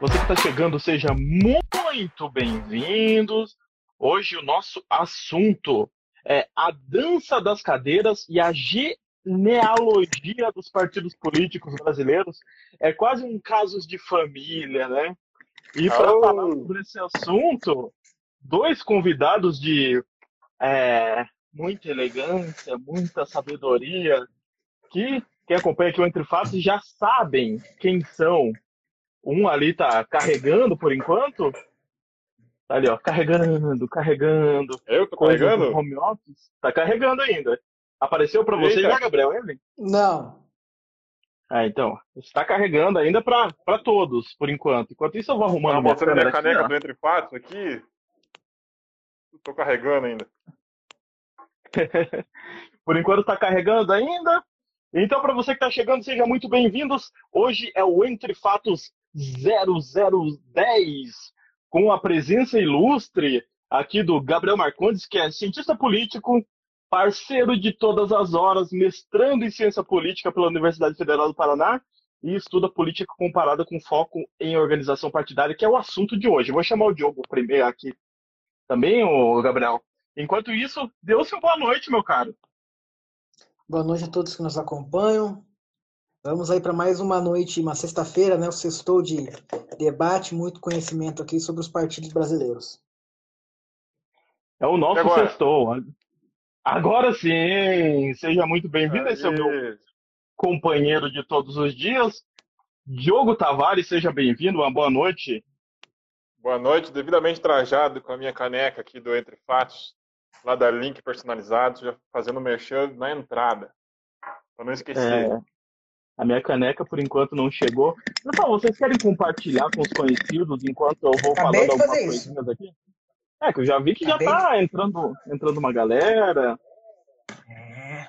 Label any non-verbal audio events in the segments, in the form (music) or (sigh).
Você que está chegando, seja muito bem-vindos. Hoje o nosso assunto é a dança das cadeiras e a genealogia dos partidos políticos brasileiros. É quase um caso de família, né? E para Oh. falar sobre esse assunto, dois convidados de é, muita elegância, muita sabedoria, que quem acompanha aqui o Entre Fatos já sabem quem são. Um ali tá carregando por enquanto. Tá ali, ó, carregando, carregando. Eu tô Coisa carregando? do home office. Tá carregando ainda. Apareceu pra você já, Gabriel? Ele? Não. Ah, então. Está carregando ainda pra, pra todos, por enquanto. Enquanto isso, eu vou arrumando Tá mostrando minha aqui, caneca ó. do Entre Fatos aqui. Tô carregando ainda. (laughs) Por enquanto está carregando ainda. Então, para você que está chegando, sejam muito bem-vindos. Hoje é o Entre Fatos 0010, com a presença ilustre aqui do Gabriel Marcondes, que é cientista político, parceiro de todas as horas, mestrando em ciência política pela Universidade Federal do Paraná e estuda política comparada com foco em organização partidária, que é o assunto de hoje. Vou chamar o Diogo primeiro aqui também, o Gabriel. Enquanto isso, deu-se uma boa noite, meu caro. Boa noite a todos que nos acompanham. Vamos aí para mais uma noite, uma sexta-feira, né? O sextou de debate, muito conhecimento aqui sobre os partidos brasileiros. É o nosso agora? sextou. Agora sim, seja muito bem-vindo. Esse é o meu companheiro de todos os dias. Diogo Tavares, seja bem-vindo, uma boa noite. Boa noite, devidamente trajado com a minha caneca aqui do Entre Fatos, lá da Link Personalizado, já fazendo merchan na entrada. Pra não esquecer. É, a minha caneca, por enquanto, não chegou. Pessoal, vocês querem compartilhar com os conhecidos enquanto eu vou Acabei falando de algumas isso. coisinhas aqui? É, que eu já vi que Acabei já tá entrando, entrando uma galera. É.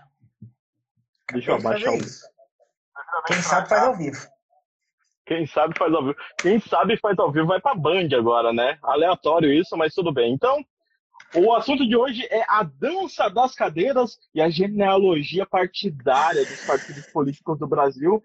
Deixa eu abaixar o... Quem sabe faz ao vivo. Quem sabe faz ao vivo. Quem sabe faz ao vivo vai pra Band agora, né? Aleatório isso, mas tudo bem. Então, o assunto de hoje é a dança das cadeiras e a genealogia partidária dos partidos políticos do Brasil.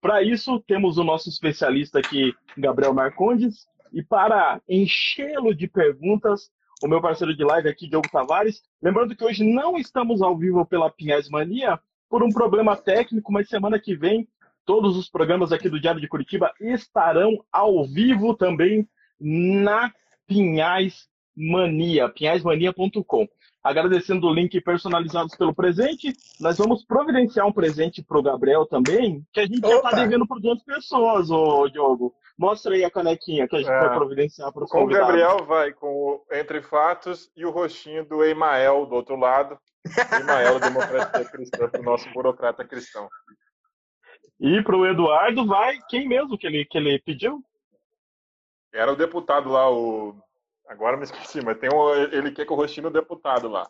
Para isso, temos o nosso especialista aqui, Gabriel Marcondes, e para enchê-lo de perguntas, o meu parceiro de live aqui, Diogo Tavares. Lembrando que hoje não estamos ao vivo pela Pinhais Mania por um problema técnico, mas semana que vem todos os programas aqui do Diário de Curitiba estarão ao vivo também na Pinhais Mania, pinhaismania.com. Agradecendo o link personalizados pelo presente, nós vamos providenciar um presente para o Gabriel também, que a gente já está Opa! devendo para duas pessoas, ô Diogo. Mostra aí a canequinha que a gente É. vai providenciar para os Com o. Gabriel vai com o Entre Fatos e o rostinho do Emael do outro lado. Emael, (laughs) democracia cristã, pro nosso burocrata cristão. E para o Eduardo vai quem mesmo que ele, que ele pediu? Era o deputado lá, o. Agora me esqueci, mas tem um... ele quer que o rostinho do deputado lá.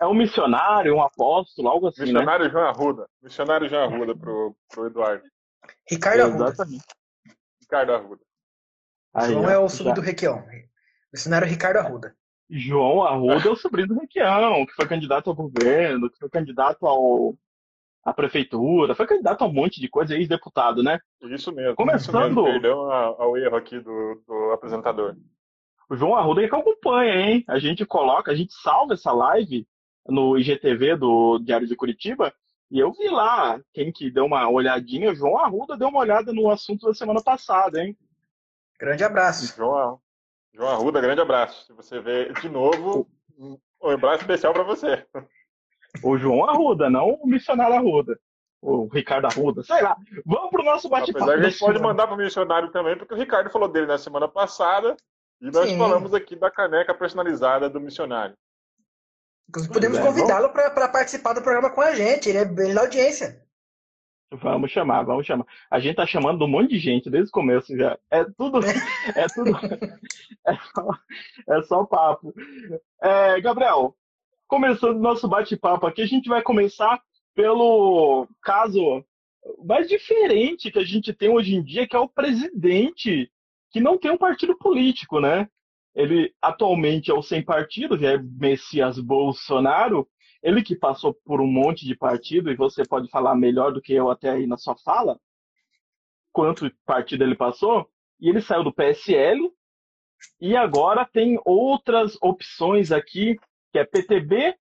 É um missionário, um apóstolo, algo assim, né? Missionário João Arruda. Missionário João Arruda pro, pro Eduardo. Ricardo Arruda. Exatamente. Ricardo Arruda. Aí, João é o sobrinho do Requião. O cenário Ricardo Arruda. João Arruda é o sobrinho do Requião, que foi candidato ao governo, que foi candidato ao, à prefeitura, foi candidato a um monte de coisa, ex-deputado, né? Isso mesmo. Começando- Isso mesmo. Perdão ao erro aqui do, do apresentador. O João Arruda é que acompanha, hein? A gente coloca, a gente salva essa live no IGTV do Diário de Curitiba, e eu vi lá, quem que deu uma olhadinha, o João Arruda deu uma olhada no assunto da semana passada, hein? Grande abraço. João, João Arruda, grande abraço. Se você vê de novo, um abraço especial para você. O João Arruda, não o missionário Arruda. O Ricardo Arruda, sei lá. Vamos pro nosso bate-papo. Apesar que a gente pode mandar para o missionário também, porque o Ricardo falou dele na semana passada e nós Sim. falamos aqui da caneca personalizada do missionário. Inclusive, podemos é, convidá-lo para participar do programa com a gente. Ele é, ele é da audiência. Vamos chamar, vamos chamar. A gente tá chamando um monte de gente desde o começo já. É tudo. (laughs) É tudo. é, só, é só papo. É, Gabriel, começando nosso bate-papo aqui, a gente vai começar pelo caso mais diferente que a gente tem hoje em dia, que é o presidente, que não tem um partido político, né? Ele atualmente é o sem partido, já é Messias Bolsonaro, ele que passou por um monte de partido, e você pode falar melhor do que eu até aí na sua fala, quanto partido ele passou, e ele saiu do PSL, e agora tem outras opções aqui, que é PTB,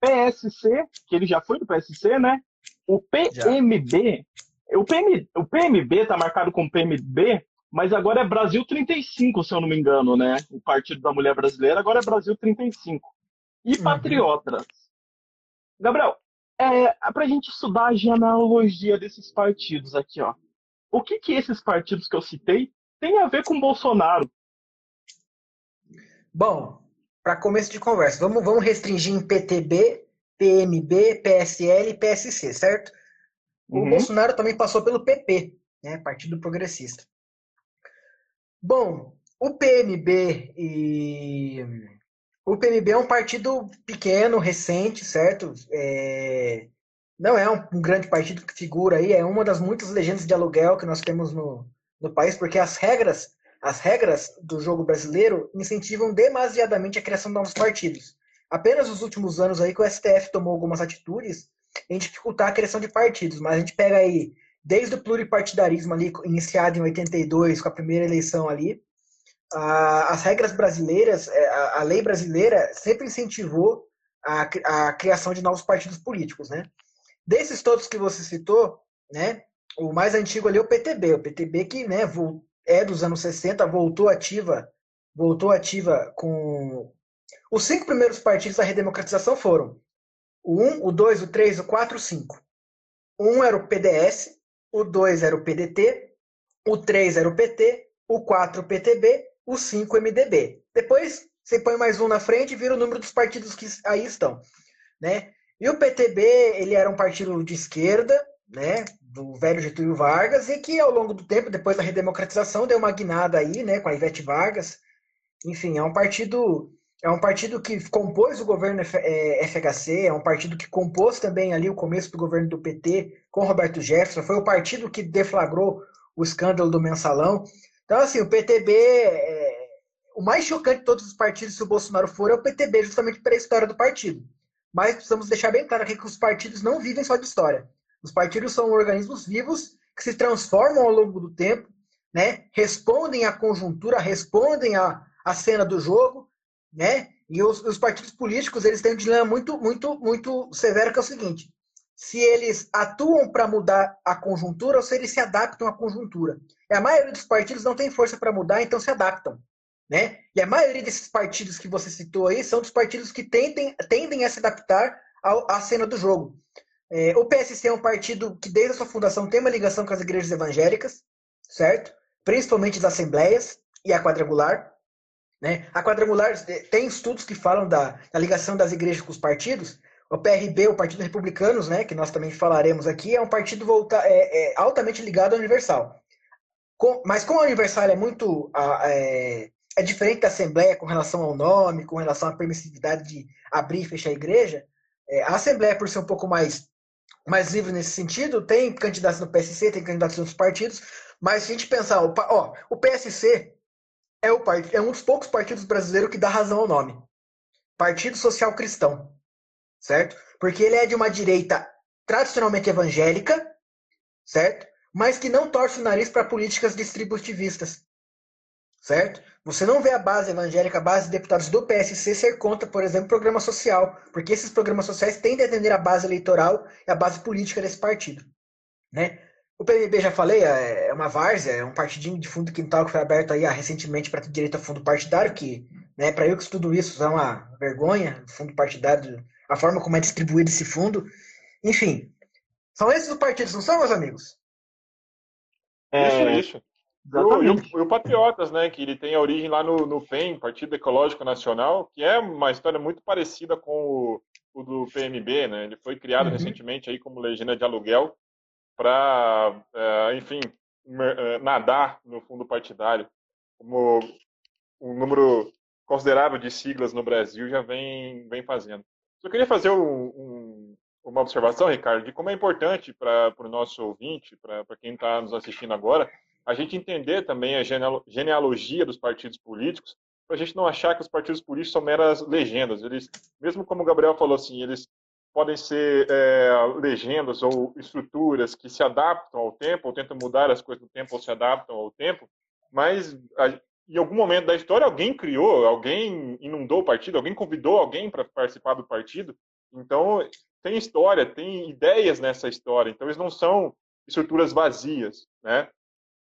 PSC, que ele já foi do PSC, né? O PMB, o, PM, o PMB está marcado como PMB, mas agora é Brasil 35, se eu não me engano, né? O Partido da Mulher Brasileira agora é Brasil 35 e uhum. patriotas. Gabriel, é, para a gente estudar a genealogia desses partidos aqui, ó. O que que esses partidos que eu citei têm a ver com Bolsonaro? Bom, para começo de conversa, vamos, vamos restringir em PTB, PMB, PSL e PSC, certo? O uhum. Bolsonaro também passou pelo PP, né, Partido Progressista. Bom, o PMB e o PMB é um partido pequeno, recente, certo? É... Não é um, grande partido que figura aí, é uma das muitas legendas de aluguel que nós temos no, no país, porque as regras, as regras do jogo brasileiro incentivam demasiadamente a criação de novos partidos. Apenas nos últimos anos aí que o STF tomou algumas atitudes em dificultar a criação de partidos, mas a gente pega aí desde o pluripartidarismo ali iniciado em 82 com a primeira eleição ali, as regras brasileiras, é, a, lei brasileira sempre incentivou a, a criação de novos partidos políticos, né? Desses todos que você citou, né? O mais antigo ali é o PTB, o PTB que, né, é dos anos 60, voltou ativa, voltou ativa com os cinco primeiros partidos da redemocratização foram o 1, o 2, o 3, o 4, o 5. O 1 era o PDS, o 2 era o PDT, o 3 era o PT, o 4 o PTB o 5 MDB. Depois você põe mais um na frente e vira o número dos partidos que aí estão, né? E o PTB, ele era um partido de esquerda, né, do velho Getúlio Vargas, e que ao longo do tempo, depois da redemocratização, deu uma guinada aí, né, com a Ivete Vargas. Enfim, é um partido é um partido que compôs o governo FHC, é, é um partido que compôs também ali o começo do governo do PT com Roberto Jefferson, foi o partido que deflagrou o escândalo do mensalão. Então, assim, o PTB, é... o mais chocante de todos os partidos, se o Bolsonaro for, é o PTB, justamente pela história do partido. Mas precisamos deixar bem claro aqui que os partidos não vivem só de história. Os partidos são organismos vivos que se transformam ao longo do tempo, né? respondem à conjuntura, respondem à, à cena do jogo, né? E os, os, partidos políticos eles têm um dilema muito, muito, muito severo que é o seguinte: se eles atuam para mudar a conjuntura ou se eles se adaptam à conjuntura. E a maioria dos partidos não tem força para mudar, então se adaptam. Né? E a maioria desses partidos que você citou aí são dos partidos que tendem, tendem a se adaptar ao, à cena do jogo. É, o PSC é um partido que, desde a sua fundação, tem uma ligação com as igrejas evangélicas, certo? Principalmente as assembleias e a quadrangular. Né? A quadrangular tem estudos que falam da, da ligação das igrejas com os partidos, o PRB, o Partido Republicanos, né, que nós também falaremos aqui, é um partido volta, é, é altamente ligado ao Universal. Com, mas como a Universal é muito é, é, diferente da Assembleia com relação ao nome, com relação à permissividade de abrir e fechar a igreja, é, a Assembleia, por ser um pouco mais, mais livre nesse sentido, tem candidatos no PSC, tem candidatos em outros partidos, mas se a gente pensar, ó o PSC é, o, é um dos poucos partidos brasileiros que dá razão ao nome. Partido Social Cristão certo? Porque ele é de uma direita tradicionalmente evangélica, certo? Mas que não torce o nariz para políticas distributivistas, certo? Você não vê a base evangélica, a base de deputados do PSC ser contra, por exemplo, programa social, porque esses programas sociais tendem a atender a base eleitoral e a base política desse partido, né? O PMB, já falei, é, é uma várzea, é um partidinho de fundo quintal que foi aberto aí ah, recentemente para direito a fundo partidário, que, né, para eu que estudo isso, é uma vergonha, fundo partidário a forma como é distribuído esse fundo. Enfim, são esses os partidos, não são, meus amigos? É, isso, isso. E o, o, o, Patriotas, né, que ele tem a origem lá no, no PEN, Partido Ecológico Nacional, que é uma história muito parecida com o, o do PMB, né? Ele foi criado uhum. recentemente aí como legenda de aluguel para, é, enfim, é, nadar no fundo partidário, como um número considerável de siglas no Brasil já vem, vem fazendo. Eu queria fazer um, um, uma observação, Ricardo, de como é importante para o nosso ouvinte, para quem está nos assistindo agora, a gente entender também a genealogia dos partidos políticos, para a gente não achar que os partidos políticos são meras legendas. Eles, mesmo como o Gabriel falou assim, eles podem ser é, legendas ou estruturas que se adaptam ao tempo, ou tentam mudar as coisas do tempo, ou se adaptam ao tempo, mas a, em algum momento da história alguém criou, alguém inundou o partido, alguém convidou alguém para participar do partido. Então, tem história, tem ideias nessa história. Então, eles não são estruturas vazias, né?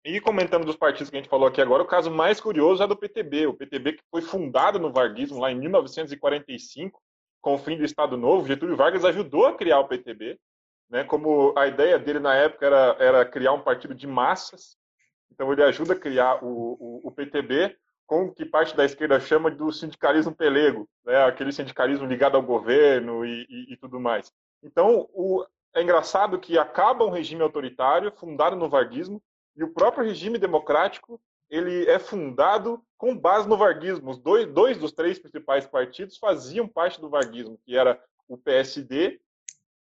E comentando dos partidos que a gente falou aqui agora, o caso mais curioso é do PTB. O PTB que foi fundado no varguismo lá em 1945, com o fim do Estado Novo. Getúlio Vargas ajudou a criar o PTB, né? Como a ideia dele na época era, era criar um partido de massas. Então ele ajuda a criar o, o, o PTB, com o que parte da esquerda chama do sindicalismo pelego, né? Aquele sindicalismo ligado ao governo e, e, e tudo mais. Então o, é engraçado que acaba um regime autoritário fundado no varguismo e o próprio regime democrático ele é fundado com base no varguismo. Os dois, dois dos três principais partidos faziam parte do varguismo, que era o PSD,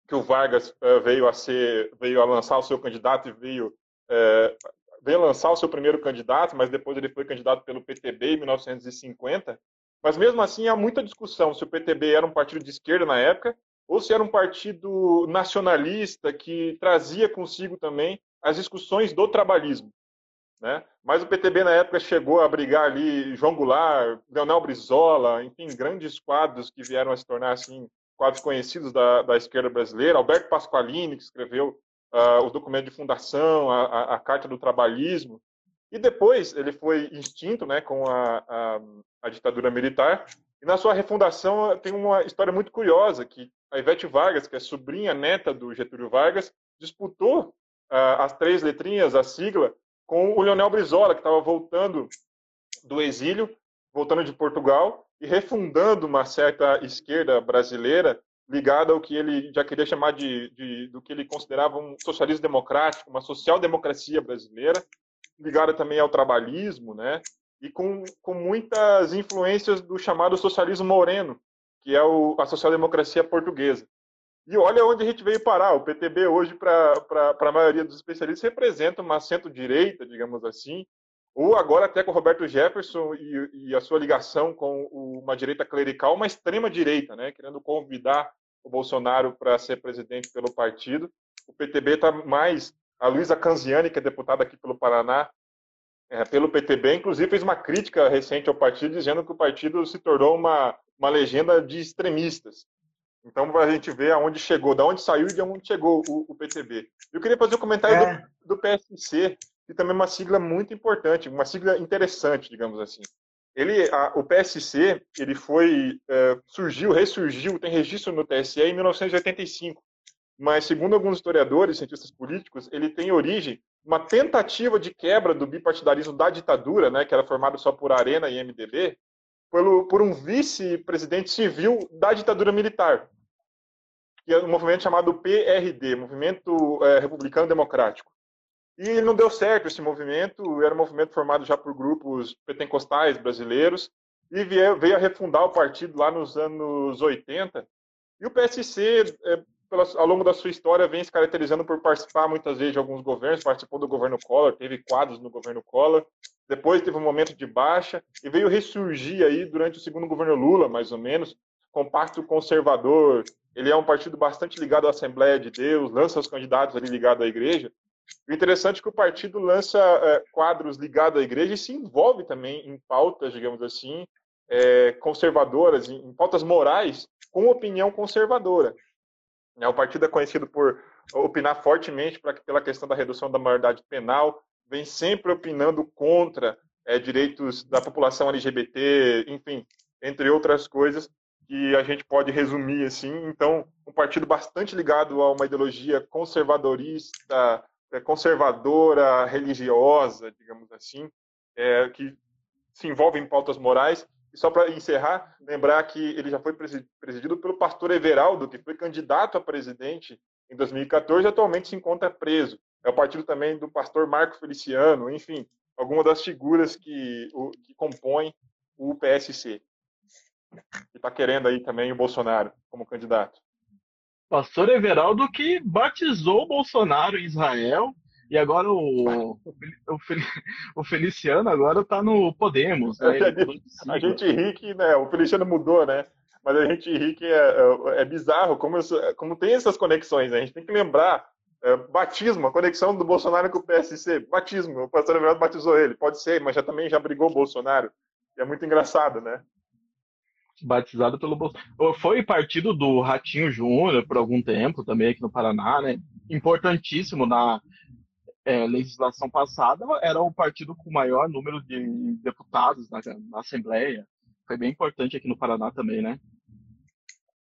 que o Vargas uh, veio a ser, veio a lançar o seu candidato e veio, uh, veio lançar o seu primeiro candidato, mas depois ele foi candidato pelo PTB em 1950. Mas mesmo assim há muita discussão se o PTB era um partido de esquerda na época ou se era um partido nacionalista que trazia consigo também as discussões do trabalhismo. Né? Mas o PTB na época chegou a brigar ali João Goulart, Leonel Brizola, enfim, grandes quadros que vieram a se tornar assim quadros conhecidos da, da esquerda brasileira. Alberto Pasqualini, que escreveu uh, o documento de fundação, a, a, a, Carta do Trabalhismo. E depois ele foi extinto né, com a, a, a ditadura militar. E na sua refundação tem uma história muito curiosa, que a Ivete Vargas, que é sobrinha neta do Getúlio Vargas, disputou as três letrinhas, a sigla, com o Leonel Brizola, que estava voltando do exílio, voltando de Portugal e refundando uma certa esquerda brasileira ligada ao que ele já queria chamar de, de do que ele considerava um socialismo democrático, uma social-democracia brasileira, ligada também ao trabalhismo, né? E com, com muitas influências do chamado socialismo moreno, que é o, a social-democracia portuguesa. E olha onde a gente veio parar. O PTB hoje, para a maioria dos especialistas, representa uma centro-direita, digamos assim, ou agora até com o Roberto Jefferson e, e a sua ligação com uma direita clerical, uma extrema-direita, né, querendo convidar o Bolsonaro para ser presidente pelo partido. O PTB está mais... A Luísa Canziani, que é deputada aqui pelo Paraná, é, pelo PTB, inclusive fez uma crítica recente ao partido, dizendo que o partido se tornou uma, uma legenda de extremistas. Então, a gente ver aonde chegou, da onde saiu e de onde chegou o, o PTB. Eu queria fazer um comentário é. do, do, PSC, que também é uma sigla muito importante, uma sigla interessante, digamos assim. Ele, a, o PSC, ele foi, é, surgiu, ressurgiu, tem registro no TSE em 1985. Mas, segundo alguns historiadores, cientistas políticos, ele tem origem uma tentativa de quebra do bipartidarismo da ditadura, né, que era formado só por Arena e MDB, pelo, por um vice-presidente civil da ditadura militar, que é um movimento chamado PRD, Movimento é, Republicano Democrático. E não deu certo esse movimento, era um movimento formado já por grupos pentecostais brasileiros, e veio, veio a refundar o partido lá nos anos 80. E o PSC, é, ao longo da sua história, vem se caracterizando por participar muitas vezes de alguns governos, participou do governo Collor, teve quadros no governo Collor, depois teve um momento de baixa e veio ressurgir aí durante o segundo governo Lula, mais ou menos, com Pacto Conservador. Ele é um partido bastante ligado à Assembleia de Deus, lança os candidatos ali ligados à igreja. O interessante é que o partido lança é, quadros ligados à igreja e se envolve também em pautas, digamos assim, é, conservadoras, em, em pautas morais, com opinião conservadora. É, o partido é conhecido por opinar fortemente pra, pela questão da redução da maioridade penal, vem sempre opinando contra é, direitos da população LGBT, enfim, entre outras coisas que a gente pode resumir assim. Então, um partido bastante ligado a uma ideologia conservadorista, é, conservadora, religiosa, digamos assim, é, que se envolve em pautas morais. E só para encerrar, lembrar que ele já foi presidido pelo pastor Everaldo, que foi candidato a presidente em 2014 e atualmente se encontra preso. É o partido também do pastor Marco Feliciano, enfim, algumas das figuras que, o, que compõem o PSC. E está querendo aí também o Bolsonaro como candidato. Pastor Everaldo que batizou o Bolsonaro em Israel e agora o, (laughs) o, Feliciano agora está no Podemos. Né? a gente ri que né, o Feliciano mudou, né? Mas a gente ri que é, é, é bizarro como, como tem essas conexões. Né? A gente tem que lembrar é, batismo, a conexão do Bolsonaro com o PSC. Batismo, o pastor Everaldo batizou ele. Pode ser, mas já também já brigou o Bolsonaro. E é muito engraçado, né? batizado pelo Bolsonaro. Foi partido do Ratinho Júnior por algum tempo também aqui no Paraná, né? Importantíssimo na é, legislação passada, era o partido com o maior número de deputados na, na, Assembleia. Foi bem importante aqui no Paraná também, né?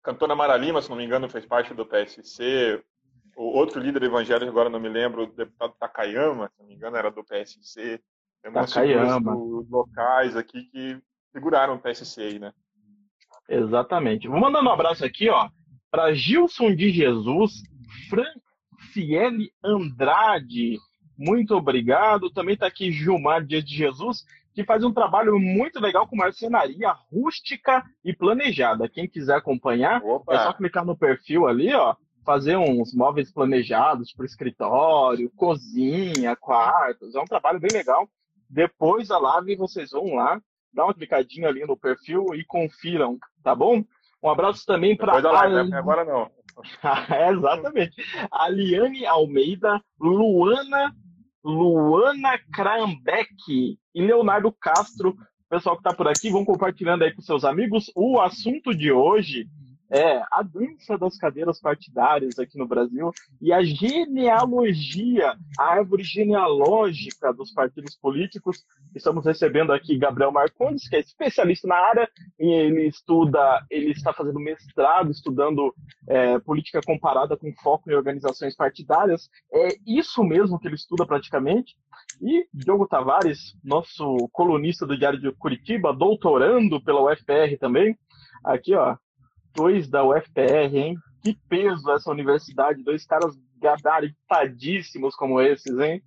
Cantora Mara Lima, se não me engano, fez parte do PSC. O outro líder evangélico, agora não me lembro, o deputado Takayama, se não me engano, era do PSC. Takayama. locais aqui que figuraram o PSC aí, né? Exatamente. Vou mandando um abraço aqui, ó, para Gilson de Jesus, Franciele Andrade. Muito obrigado. Também está aqui Gilmar Dias de Jesus, que faz um trabalho muito legal com marcenaria rústica e planejada. Quem quiser acompanhar, Opa. é só clicar no perfil ali, ó, fazer uns móveis planejados para escritório, cozinha, quartos. É um trabalho bem legal. Depois da live, vocês vão lá dá uma clicadinha ali no perfil e confiram, tá bom? Um abraço também para. Né? agora não. (laughs) exatamente. A Liane Almeida, Luana Luana Krambeck e Leonardo Castro. Pessoal que está por aqui, vão compartilhando aí com seus amigos. O assunto de hoje é a dança das cadeiras partidárias aqui no Brasil e a genealogia, a árvore genealógica dos partidos políticos. Estamos recebendo aqui Gabriel Marcondes, que é especialista na área, e ele estuda, ele está fazendo mestrado, estudando é, política comparada com foco em organizações partidárias. É isso mesmo que ele estuda praticamente. E Diogo Tavares, nosso colunista do Diário de Curitiba, doutorando pela UFR também. Aqui, ó, dois da UFPR, hein? Que peso essa universidade, dois caras gabaritadíssimos como esses, hein?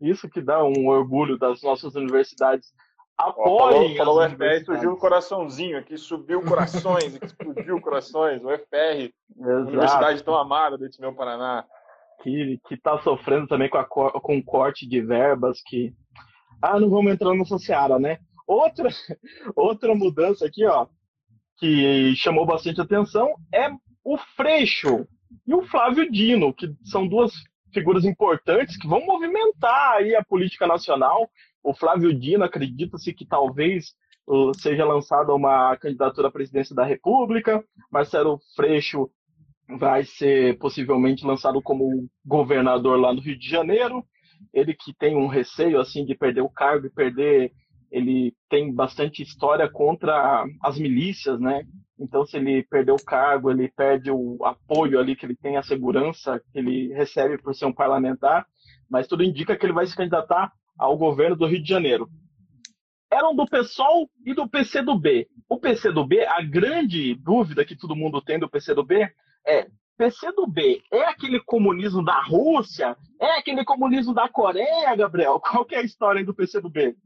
Isso que dá um orgulho das nossas universidades. Apoiem falou, falou UFPR, surgiu um coraçãozinho aqui, subiu corações, (laughs) explodiu corações. O UFPR, universidade tão amada desse meu Paraná. Que, que tá sofrendo também com, a, com o corte de verbas que... Ah, não vamos entrar nessa seara, né? Outra, (laughs) outra mudança aqui, ó que chamou bastante atenção é o Freixo e o Flávio Dino, que são duas figuras importantes que vão movimentar aí a política nacional. O Flávio Dino acredita-se que talvez uh, seja lançada uma candidatura à presidência da República. Marcelo Freixo vai ser possivelmente lançado como governador lá no Rio de Janeiro. Ele que tem um receio assim de perder o cargo e perder ele tem bastante história contra as milícias, né? Então, se ele perder o cargo, ele perde o apoio ali que ele tem, a segurança que ele recebe por ser um parlamentar, mas tudo indica que ele vai se candidatar ao governo do Rio de Janeiro. Eram do PSOL e do PCdoB. O PCdoB, a grande dúvida que todo mundo tem do PCdoB é PCdoB é aquele comunismo da Rússia? É aquele comunismo da Coreia, Gabriel? Qual que é a história do PCdoB?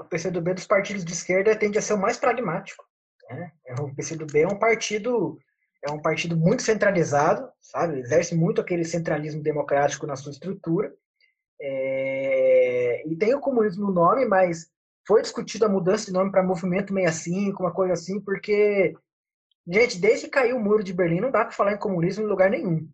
O PCdoB dos partidos de esquerda tende a ser o mais pragmático. Né? É, o PCdoB é um partido é um partido muito centralizado, sabe? Exerce muito aquele centralismo democrático na sua estrutura. É... E tem o comunismo no nome, mas foi discutido a mudança de nome para Movimento 65, uma coisa assim, porque, gente, desde que caiu o muro de Berlim, não dá para falar em comunismo em lugar nenhum,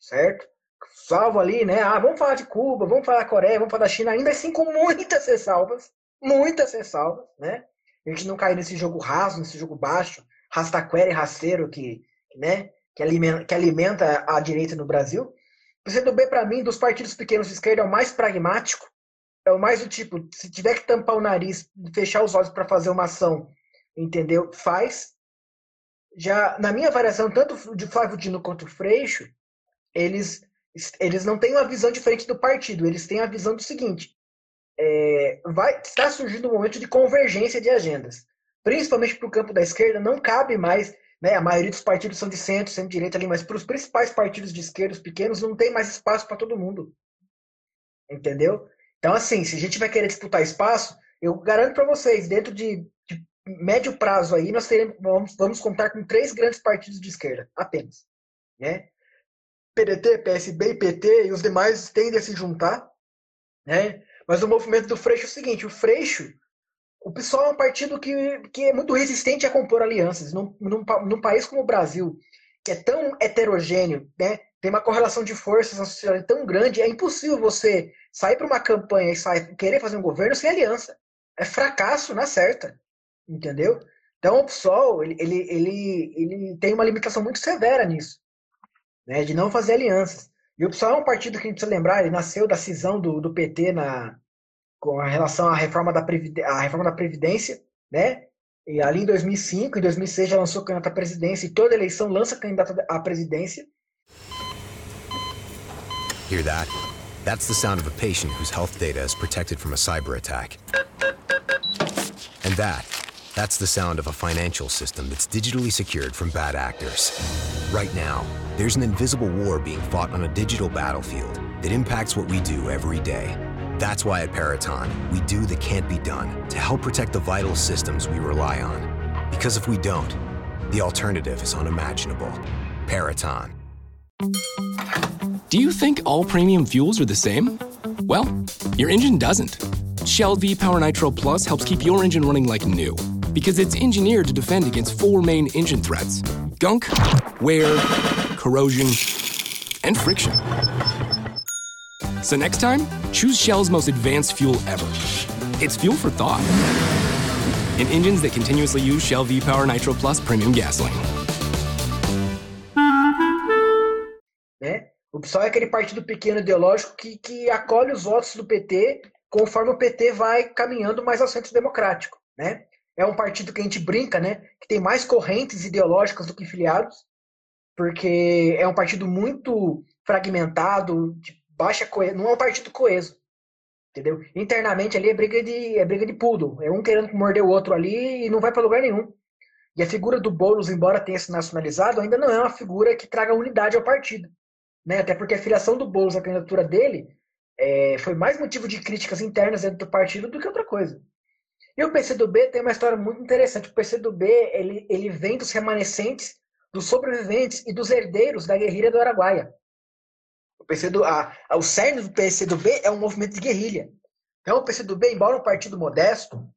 certo? Salvo ali, né? Ah, vamos falar de Cuba, vamos falar da Coreia, vamos falar da China, ainda assim com muitas ressalvas, muitas ressalvas, né? A gente não cair nesse jogo raso, nesse jogo baixo, rastaquera e rasteiro que, né, que, alimenta, que alimenta a direita no Brasil. O PCdoB, para mim, dos partidos pequenos de esquerda, é o mais pragmático, é o mais do tipo, se tiver que tampar o nariz, fechar os olhos para fazer uma ação, entendeu? Faz. Já na minha avaliação, tanto de Flávio Dino quanto Freixo, eles eles não têm uma visão diferente do partido, eles têm a visão do seguinte: é, vai, está surgindo um momento de convergência de agendas. Principalmente para o campo da esquerda, não cabe mais. Né, a maioria dos partidos são de centro, centro-direita ali, mas para os principais partidos de esquerda, os pequenos, não tem mais espaço para todo mundo. Entendeu? Então, assim, se a gente vai querer disputar espaço, eu garanto para vocês, dentro de, de, médio prazo aí, nós teremos, vamos, vamos contar com três grandes partidos de esquerda, apenas. Né? PDT, PSB e PT e os demais tendem a se juntar, né? Mas o movimento do Freixo é o seguinte: o Freixo, o PSOL é um partido que, que é muito resistente a compor alianças. Num, num, num país como o Brasil, que é tão heterogêneo, né? tem uma correlação de forças na sociedade tão grande, é impossível você sair para uma campanha e sair, querer fazer um governo sem aliança. É fracasso na certa. Entendeu? Então o PSOL ele, ele, ele, ele tem uma limitação muito severa nisso, né? de não fazer alianças. E o PSOL é um partido que a gente precisa lembrar, ele nasceu da cisão do, do PT na, com relação à reforma da, a reforma da Previdência, né? E ali em 2005, em 2006 já lançou candidato à presidência, e toda eleição lança candidato à presidência. Hear that? That's the sound of a patient whose health data is protected from a cyber attack. And that, that's the sound of a financial system that's digitally secured from bad actors. Right now, there's an invisible war being fought on a digital battlefield that impacts what we do every day. That's why at Peraton, we do the can't be done to help protect the vital systems we rely on. Because if we don't, the alternative is unimaginable. Peraton. Do you think all premium fuels are the same? Well, your engine doesn't. Shell V Power Nitro Plus helps keep your engine running like new because it's engineered to defend against four main engine threats gunk, wear, corrosion, and friction. So next time, choose Shell's most advanced fuel ever. It's fuel for thought. In engines that continuously use Shell V Power Nitro Plus premium gasoline. Né? O PSOL é aquele partido pequeno ideológico que, que acolhe os votos do PT conforme o PT vai caminhando mais ao centro democrático. Né? É um partido que a gente brinca, né? que tem mais correntes ideológicas do que filiados, porque é um partido muito fragmentado, de baixa coesão, não é um partido coeso. Entendeu? Internamente ali é briga de é briga de poodle, é um querendo morder o outro ali e não vai para lugar nenhum. E a figura do Boulos, embora tenha se nacionalizado, ainda não é uma figura que traga unidade ao partido. Né? Até porque a filiação do Boulos, a candidatura dele, é, foi mais motivo de críticas internas dentro do partido do que outra coisa. E o PCdoB tem uma história muito interessante. O PCdoB ele, ele vem dos remanescentes, dos sobreviventes e dos herdeiros da guerrilha do Araguaia. O, PCdo, a, a, o cerne do PCdoB é um movimento de guerrilha. Então, o PCdoB, embora um partido modesto,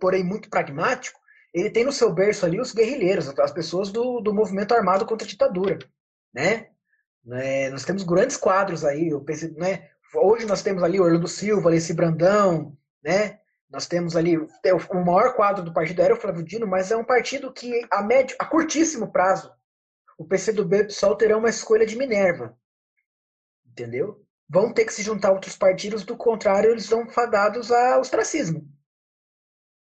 porém muito pragmático, ele tem no seu berço ali os guerrilheiros, as pessoas do, do movimento armado contra a ditadura. Né? É, nós temos grandes quadros aí. O né? Hoje nós temos ali Orlando Silva, Alessi Brandão, né? Nós temos ali o maior quadro do partido era o Flávio Dino, mas é um partido que a médio, a curtíssimo prazo, o PCdoB e o PSOL terão uma escolha de Minerva. Entendeu? Vão ter que se juntar a outros partidos, do contrário, eles vão fadados ao ostracismo.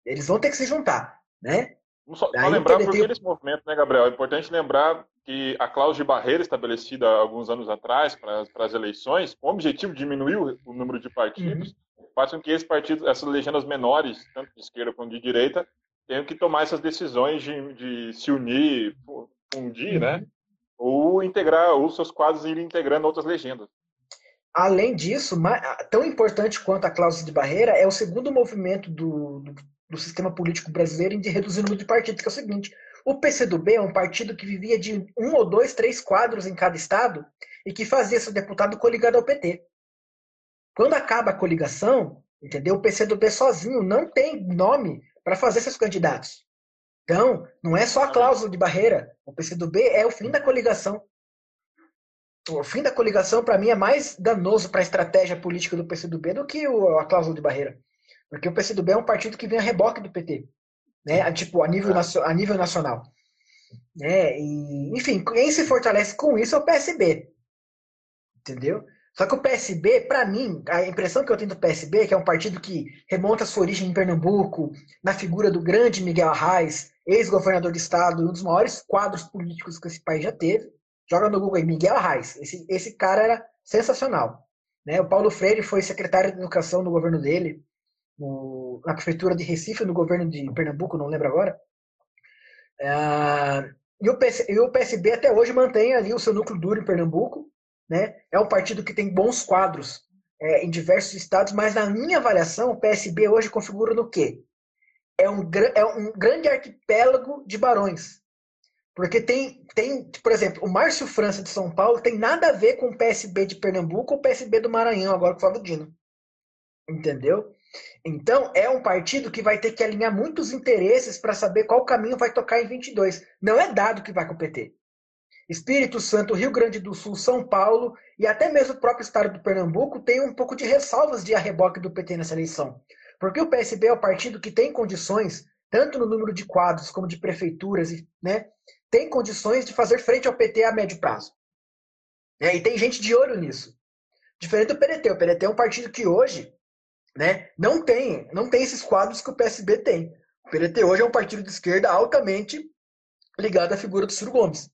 Eles vão ter que se juntar, né? Vamos só, só lembrar por que esse movimento, né, Gabriel? É importante lembrar que a cláusula de barreira estabelecida alguns anos atrás para, para as eleições, com o objetivo de diminuir o, o número de partidos, uhum. Faz com que esses partidos, essas legendas menores, tanto de esquerda quanto de direita, tenham que tomar essas decisões de, de se unir, fundir, né? uhum. né? Ou integrar, ou seus quadros irem integrando outras legendas. Além disso, tão importante quanto a cláusula de barreira é o segundo movimento do, do, do sistema político brasileiro em de reduzir o número de partidos, que é o seguinte: o PCdoB é um partido que vivia de um ou dois, três quadros em cada estado e que fazia seu deputado coligado ao PT. Quando acaba a coligação, entendeu? O PCdoB sozinho não tem nome para fazer seus candidatos. Então, não é só a cláusula de barreira. O PCdoB é o fim da coligação o fim da coligação, para mim, é mais danoso para a estratégia política do PCdoB do que a cláusula de barreira. Porque o PCdoB é um partido que vem a reboque do PT, né? tipo, a nível, a nível nacional. Né? E, enfim, quem se fortalece com isso é o PSB. Entendeu? Só que o PSB, para mim, a impressão que eu tenho do PSB, que é um partido que remonta a sua origem em Pernambuco, na figura do grande Miguel Arraes, ex-governador do estado, um dos maiores quadros políticos que esse país já teve, Joga no Google aí, Miguel Arraes. Esse, esse cara era sensacional. Né? O Paulo Freire foi secretário de Educação no governo dele, no, na prefeitura de Recife, no governo de Pernambuco, não lembro agora. É, e, o PS, e o PSB até hoje mantém ali o seu núcleo duro em Pernambuco. Né? É um partido que tem bons quadros é, em diversos estados, mas na minha avaliação, o PSB hoje configura no quê? É um, é um grande arquipélago de barões. Porque tem, tem, por exemplo, o Márcio França de São Paulo tem nada a ver com o PSB de Pernambuco ou o PSB do Maranhão, agora com o Flávio Dino. Entendeu? Então, é um partido que vai ter que alinhar muitos interesses para saber qual caminho vai tocar em 22. Não é dado que vai com o PT. Espírito Santo, Rio Grande do Sul, São Paulo e até mesmo o próprio estado do Pernambuco tem um pouco de ressalvas de arreboque do PT nessa eleição. Porque o PSB é o partido que tem condições, tanto no número de quadros como de prefeituras, né, tem condições de fazer frente ao PT a médio prazo. É, e tem gente de olho nisso. Diferente do PDT. O PDT é um partido que hoje né, não tem não tem esses quadros que o PSB tem. O PDT hoje é um partido de esquerda altamente ligado à figura do Ciro Gomes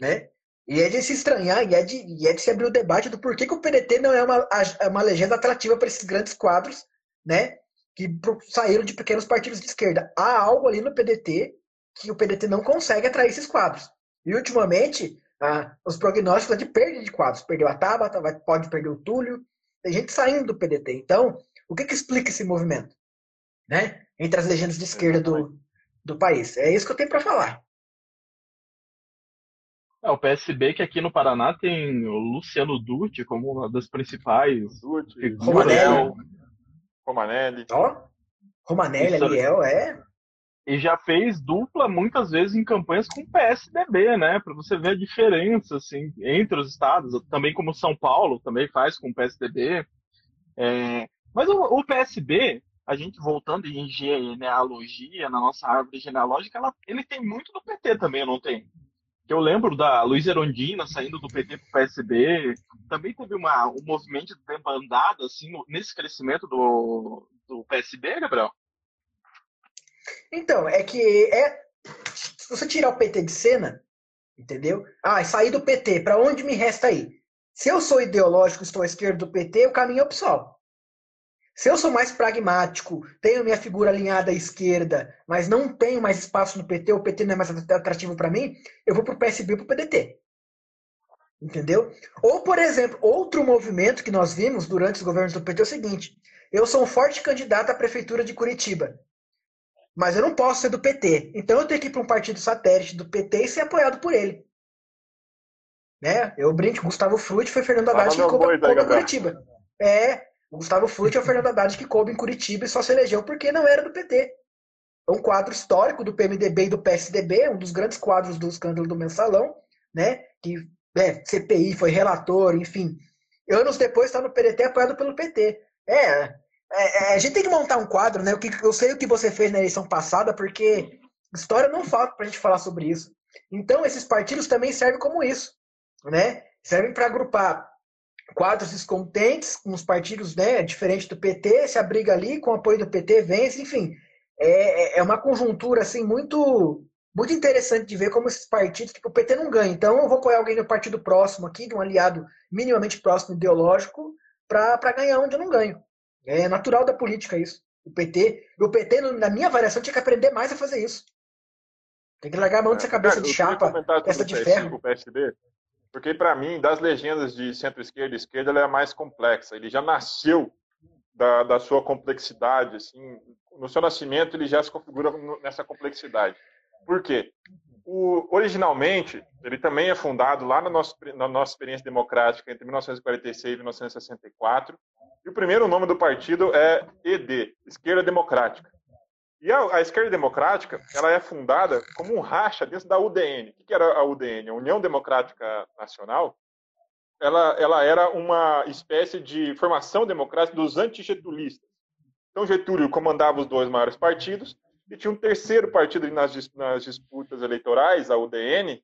né? E é de se estranhar e é de, e é de se abrir o debate do porquê que o PDT não é uma, é uma legenda atrativa para esses grandes quadros, né? Que saíram de pequenos partidos de esquerda. Há algo ali no PDT que o PDT não consegue atrair esses quadros. E ultimamente, ah, os prognósticos é de perda de quadros. Perdeu a Tabata, vai, pode perder o Túlio. Tem gente saindo do PDT. Então, o que, que explica esse movimento? Né? Entre as legendas de esquerda do, do país. É isso que eu tenho para falar. É, o PSB que aqui no Paraná tem o Luciano Dutti como uma das principais. Dutti, Romanelli. Romanelli. Ó, Romanelli, Aliel, é. E já fez dupla muitas vezes em campanhas com o PSDB, né? Para você ver a diferença assim, entre os estados, também como São Paulo também faz com o PSDB. É... Mas o, o, PSB, a gente voltando em genealogia, na nossa árvore genealógica, ela, ele tem muito do PT também, não tem? Que eu lembro da Luiz Erondina saindo do PT para o PSB, também teve uma, um movimento de debandada assim, nesse crescimento do, do PSB, Gabriel? Então, é que é, se você tirar o PT de cena, entendeu? Ah, sair do PT, para onde me resta aí? Se eu sou ideológico, estou à esquerda do PT, o caminho é o PSOL. Se eu sou mais pragmático, tenho minha figura alinhada à esquerda, mas não tenho mais espaço no PT, o PT não é mais atrativo para mim, eu vou para o PSB ou para o PDT. Entendeu? Ou, por exemplo, outro movimento que nós vimos durante os governos do PT é o seguinte: eu sou um forte candidato à prefeitura de Curitiba, mas eu não posso ser do PT. Então eu tenho que ir para um partido satélite do PT e ser apoiado por ele. Né? Eu brinco, Gustavo Frutti foi Fernando Haddad que coube Curitiba. É, o Gustavo Frutti é o Fernando Haddad que coube em Curitiba e só se elegeu porque não era do PT. É um quadro histórico do PMDB e do PSDB, um dos grandes quadros do escândalo do mensalão, né? Que é, CPI foi relator, enfim. Anos depois está no PDT apoiado pelo PT. É, é, é, a gente tem que montar um quadro, né? Eu sei o que você fez na eleição passada, porque história não falta para a gente falar sobre isso. Então, esses partidos também servem como isso, né? Servem para agrupar quadros descontentes com os partidos né, diferente do PT, se abriga ali, com o apoio do PT, vence, enfim. É, é, é uma conjuntura assim muito muito interessante de ver como esses partidos, que o PT não ganha. Então eu vou apoiar alguém do partido próximo aqui, de um aliado minimamente próximo ideológico, para ganhar onde eu não ganho. É natural da política isso. O PT, o PT, na minha avaliação, tinha que aprender mais a fazer isso. Tem que largar a mão dessa cabeça de chapa, essa de ferro. O PSB, porque, para mim, das legendas de centro-esquerda e esquerda, ela é a mais complexa. Ele já nasceu da, da sua complexidade. Assim, no seu nascimento, ele já se configura nessa complexidade. Por quê? O, originalmente, ele também é fundado lá na nossa, na nossa experiência democrática entre 1946 e 1964. E o primeiro nome do partido é ED, Esquerda Democrática. E a, a, esquerda democrática, ela é fundada como um racha dentro da UDN. O que era a UDN? A União Democrática Nacional. Ela, ela era uma espécie de formação democrática dos antigetulistas. Então, Getúlio comandava os dois maiores partidos e tinha um terceiro partido nas, nas disputas eleitorais, a UDN,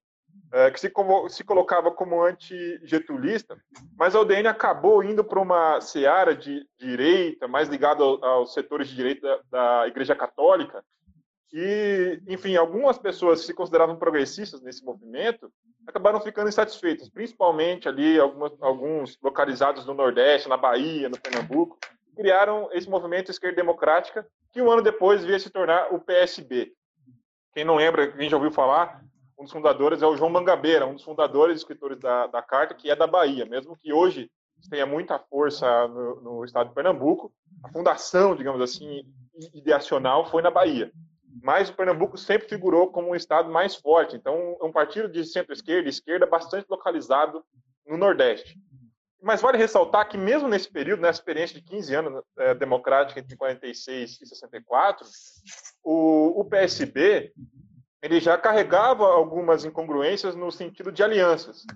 é, que se, se, colocava como anti-getulista, mas a UDN acabou indo para uma seara de direita, mais ligada ao, aos setores de direita da, Igreja Católica, e, enfim, algumas pessoas que se consideravam progressistas nesse movimento acabaram ficando insatisfeitos, principalmente ali algumas, alguns localizados no Nordeste, na Bahia, no Pernambuco, criaram esse movimento esquerda democrática, que um ano depois veio se tornar o PSB. Quem não lembra, quem já ouviu falar, um dos fundadores é o João Mangabeira, um dos fundadores e escritores da, da Carta, que é da Bahia, mesmo que hoje tenha muita força no, no estado de Pernambuco, a fundação, digamos assim, ideacional foi na Bahia. Mas o Pernambuco sempre figurou como um estado mais forte. Então, é um partido de centro-esquerda e esquerda bastante localizado no Nordeste. Mas vale ressaltar que, mesmo nesse período, nessa experiência de 15 anos é, democrática entre 46 e 64, o, o PSB ele já carregava algumas incongruências no sentido de alianças.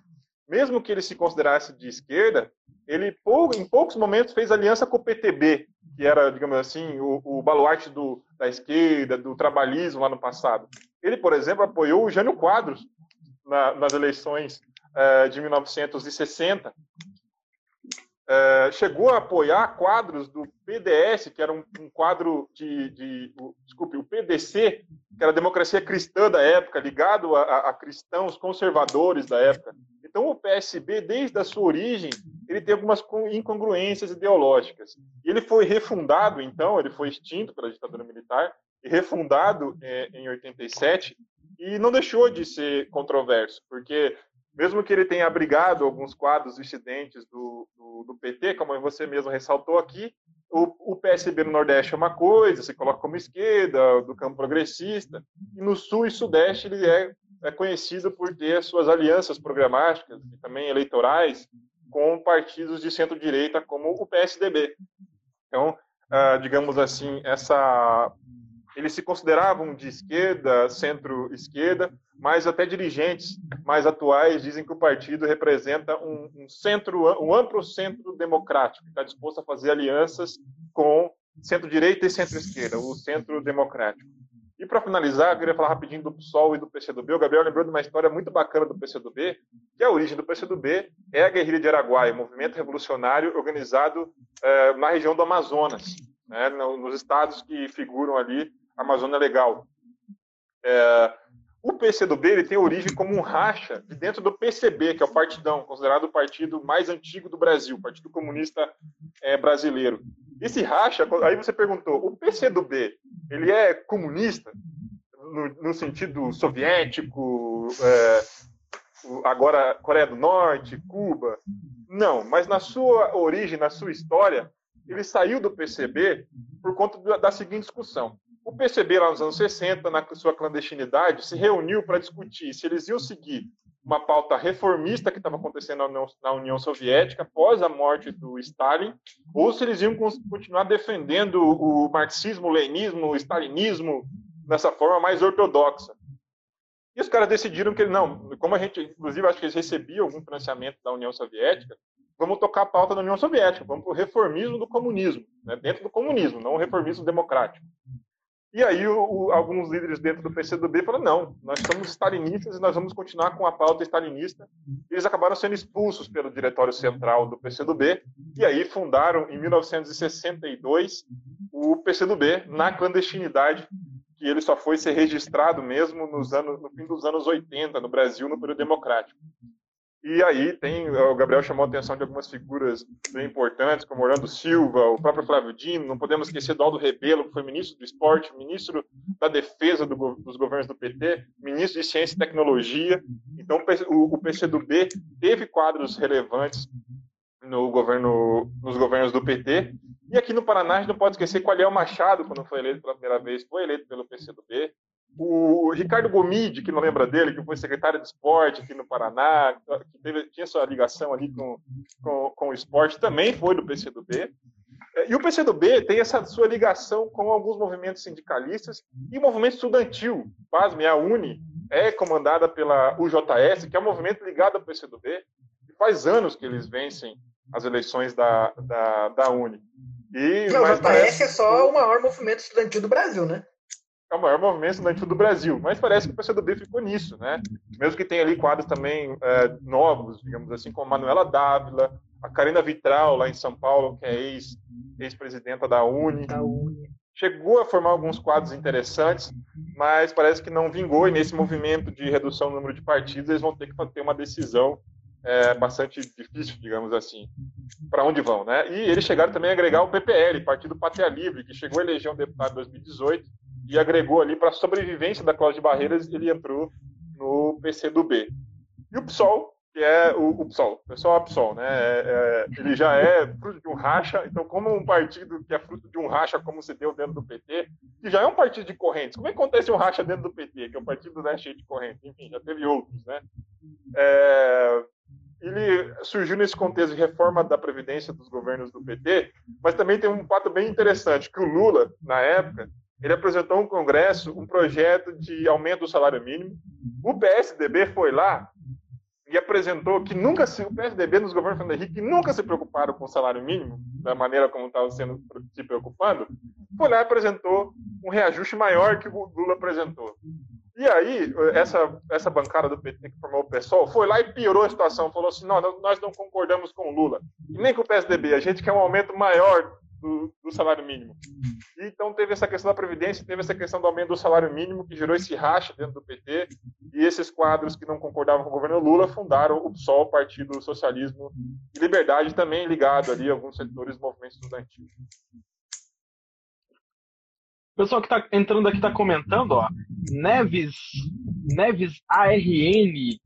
Mesmo que ele se considerasse de esquerda, ele em poucos momentos fez aliança com o PTB, que era, digamos assim, o, o baluarte do, da esquerda, do trabalhismo lá no passado. Ele, por exemplo, apoiou o Jânio Quadros na, nas eleições eh, de 1960, é, chegou a apoiar quadros do PDS, que era um, um quadro de, de o, desculpe, o PDC, que era a democracia cristã da época, ligado a, a, a, cristãos conservadores da época. Então, o PSB, desde a sua origem, ele tem algumas incongruências ideológicas. Ele foi refundado, então, ele foi extinto pela ditadura militar e refundado é, em 87 e não deixou de ser controverso, porque mesmo que ele tenha abrigado alguns quadros dissidentes do, do, do PT, como você mesmo ressaltou aqui, o, o, PSB no Nordeste é uma coisa, se coloca como esquerda, do campo progressista, e no Sul e Sudeste ele é, é conhecido por ter suas alianças programáticas e também eleitorais com partidos de centro-direita como o PSDB. Então, ah, digamos assim, essa eles se consideravam de esquerda, centro-esquerda, mas até dirigentes mais atuais dizem que o partido representa um, um centro, um amplo centro democrático, que está disposto a fazer alianças com centro-direita e centro-esquerda, o centro democrático. E para finalizar, eu queria falar rapidinho do PSOL e do PCdoB. O Gabriel lembrou de uma história muito bacana do PCdoB, que a origem do PCdoB é a guerrilha de Araguaia, um movimento revolucionário organizado eh, na região do Amazonas, né, nos estados que figuram ali Amazônia Legal. É, o PCdoB ele tem origem como um racha de dentro do PCB, que é o partidão, considerado o partido mais antigo do Brasil, o Partido Comunista é, Brasileiro. Esse racha, aí você perguntou, o PCdoB, ele é comunista no, no sentido soviético, é, agora Coreia do Norte, Cuba? Não, mas na sua origem, na sua história, ele saiu do PCB por conta da seguinte discussão. O PCB, lá nos anos 60, na sua clandestinidade, se reuniu para discutir se eles iam seguir uma pauta reformista que estava acontecendo na União, Soviética após a morte do Stalin, ou se eles iam continuar defendendo o marxismo, o leninismo, o stalinismo dessa forma mais ortodoxa. E os caras decidiram que não, como a gente, inclusive, acho que eles recebiam algum financiamento da União Soviética, vamos tocar a pauta da União Soviética, vamos para o reformismo do comunismo, né, dentro do comunismo, não o reformismo democrático. E aí o, o, alguns líderes dentro do PCdoB falaram, não, nós somos stalinistas e nós vamos continuar com a pauta stalinista. Eles acabaram sendo expulsos pelo diretório central do PCdoB e aí fundaram, em 1962, o PCdoB na clandestinidade, que ele só foi ser registrado mesmo nos anos, no fim dos anos 80, no Brasil, no período democrático. E aí tem, o Gabriel chamou a atenção de algumas figuras bem importantes, como Orlando Silva, o próprio Flávio Dino, não podemos esquecer do Aldo Rebelo, que foi ministro do esporte, ministro da defesa do, dos governos do PT, ministro de ciência e tecnologia. Então o, o PCdoB teve quadros relevantes no governo, nos governos do PT. E aqui no Paraná a gente não pode esquecer que o Aliel Machado, quando foi eleito pela primeira vez, foi eleito pelo PCdoB. O Ricardo Gomide, que não lembra dele, que foi secretário de esporte aqui no Paraná, que teve, tinha sua ligação ali com, com, com o esporte, também foi do PCdoB. E o PCdoB tem essa sua ligação com alguns movimentos sindicalistas e o movimento estudantil. Pasme, a UNE é comandada pela UJS, que é um movimento ligado ao PCdoB, e faz anos que eles vencem as eleições da, da, da UNE. E, a UJS parece... é só o maior movimento estudantil do Brasil, né? É o maior movimento estudantil do Brasil, mas parece que o PCdoB ficou nisso, né? Mesmo que tenha ali quadros também é, novos, digamos assim, como a Manuela Dávila, a Karina Vitral, lá em São Paulo, que é ex, ex-presidenta da Uni. Da Uni. chegou a formar alguns quadros interessantes, mas parece que não vingou, e nesse movimento de redução do número de partidos, eles vão ter que ter uma decisão é, bastante difícil, digamos assim, para onde vão, né? E eles chegaram também a agregar o PPL, Partido Pátria Livre, que chegou a eleger um deputado em 2018 e agregou ali para a sobrevivência da Cláudia Barreiras, ele entrou no PCdoB. E o PSOL, que é o, o PSOL, o pessoal é PSOL, né? É, é, ele já é fruto de um racha, então como um partido que é fruto de um racha, como se deu dentro do PT, que já é um partido de correntes, como é que acontece um racha dentro do PT, que é um partido né, cheio de correntes, enfim, já teve outros, né? É, ele surgiu nesse contexto de reforma da Previdência dos governos do PT, mas também tem um fato bem interessante, que o Lula, na época, ele apresentou um Congresso um projeto de aumento do salário mínimo. O PSDB foi lá e apresentou que nunca se, o PSDB nos governos Fernando Henrique nunca se preocuparam com o salário mínimo, da maneira como estava sendo se preocupando, foi lá e apresentou um reajuste maior que o Lula apresentou. E aí, essa, essa bancada do PT que formou o PSOL foi lá e piorou a situação. Falou assim: não, nós não concordamos com o Lula, e nem com o PSDB. A gente quer um aumento maior do, do, salário mínimo. Então teve essa questão da Previdência, teve essa questão do aumento do salário mínimo, que gerou esse racha dentro do PT. E esses quadros que não concordavam com o governo Lula fundaram o PSOL, Partido Socialismo e Liberdade, também ligado ali a alguns setores do movimento estudantil. O pessoal que está entrando aqui está comentando, ó. Neves, Neves ARN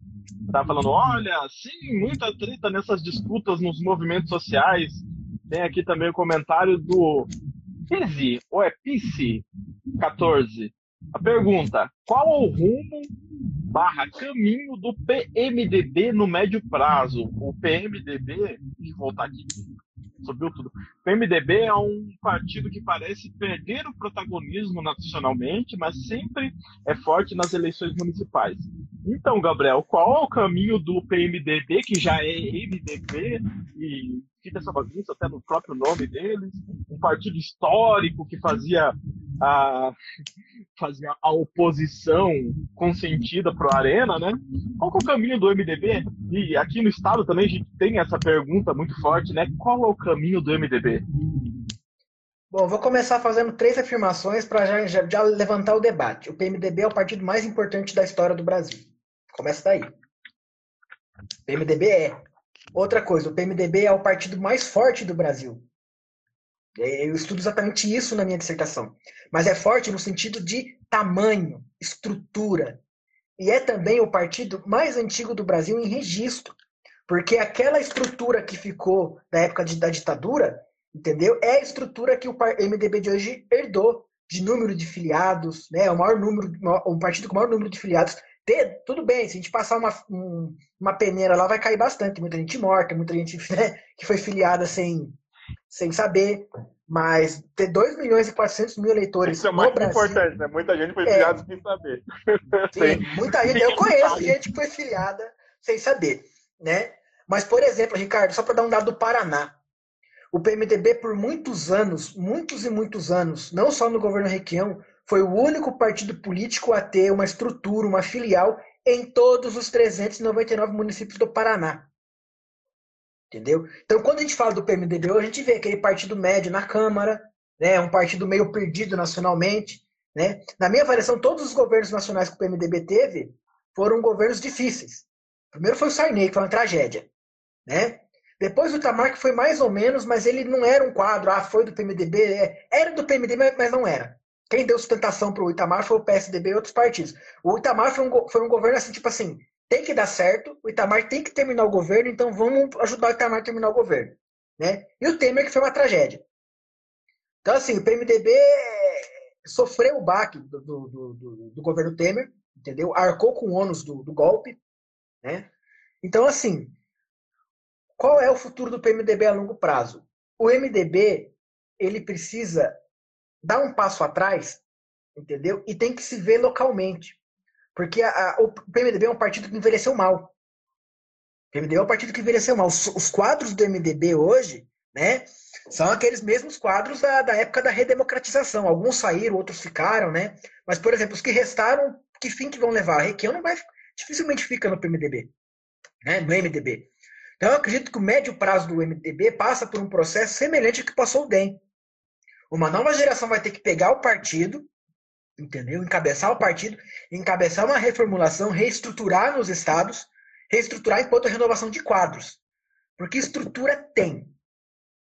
tá falando, olha, sim, muita treta nessas disputas nos movimentos sociais. Tem aqui também o comentário do Pizzi, ou é Pisse 14. A pergunta, qual o rumo barra caminho do PMDB no médio prazo? O PMDB, deixa eu voltar aqui, subiu tudo. O PMDB é um partido que parece perder o protagonismo nacionalmente, mas sempre é forte nas eleições municipais. Então, Gabriel, qual é o caminho do PMDB, que já é MDB, e fica essa bagunça até no próprio nome deles, um partido histórico que fazia a, fazia a oposição consentida para o Arena, né? Qual é o caminho do MDB? E aqui no estado também a gente tem essa pergunta muito forte, né? Qual é o caminho do MDB? Bom, vou começar fazendo três afirmações para já, já, já, levantar o debate. O PMDB é o partido mais importante da história do Brasil. Começa daí. PMDB é Outra coisa, o PMDB é o partido mais forte do Brasil. É, eu estudo exatamente isso na minha dissertação. Mas é forte no sentido de tamanho, estrutura. E é também o partido mais antigo do Brasil em registro. Porque aquela estrutura que ficou da época de, da ditadura, entendeu? É a estrutura que o MDB de hoje herdou de número de filiados, né? O maior número, um partido com o maior número de filiados ter, tudo bem, se a gente passar uma, um, uma peneira lá, vai cair bastante. Muita gente morta, muita gente (laughs) né, que foi filiada sem, sem saber. Mas ter 2 milhões e 400 mil eleitores. Isso é mais Brasil, importante, né? Muita gente foi filiada é, sem saber. (laughs) Sim, muita gente. Eu conheço gente que foi filiada sem saber. Né? Mas, por exemplo, Ricardo, só para dar um dado do Paraná. O PMDB, por muitos anos, muitos e muitos anos, não só no governo Requião, foi o único partido político a ter uma estrutura, uma filial em todos os 399 municípios do Paraná. Entendeu? Então, quando a gente fala do PMDB, a gente vê aquele partido médio na Câmara, né, um partido meio perdido nacionalmente. Né? Na minha avaliação, todos os governos nacionais que o PMDB teve foram governos difíceis. Primeiro foi o Sarney, que foi uma tragédia. Né? Depois o Itamar, que foi mais ou menos, mas ele não era um quadro, ah, foi do PMDB. É, era do PMDB, mas não era. Quem deu sustentação para o Itamar foi o PSDB e outros partidos. O Itamar foi um, foi um governo assim, tipo assim, tem que dar certo, o Itamar tem que terminar o governo, então vamos ajudar o Itamar a terminar o governo. Né? E o Temer, que foi uma tragédia. Então, assim, o PMDB sofreu o baque do, do, do, do governo Temer, entendeu? Arcou com o ônus do, golpe. Né? Então, assim, qual é o futuro do PMDB a longo prazo? O MDB ele precisa dá um passo atrás, entendeu? E tem que se ver localmente. Porque a, a, o PMDB é um partido que envelheceu mal. O PMDB é um partido que envelheceu mal. Os, os quadros do MDB hoje, né, são aqueles mesmos quadros da, da época da redemocratização. Alguns saíram, outros ficaram, né? Mas, por exemplo, os que restaram, que fim que vão levar? A Requião não vai, dificilmente fica no PMDB, né, no MDB. Então, eu acredito que o médio prazo do MDB passa por um processo semelhante ao que passou o DEM. Uma nova geração vai ter que pegar o partido, entendeu? Encabeçar o partido, encabeçar uma reformulação, reestruturar nos estados, reestruturar enquanto a renovação de quadros. Porque estrutura tem.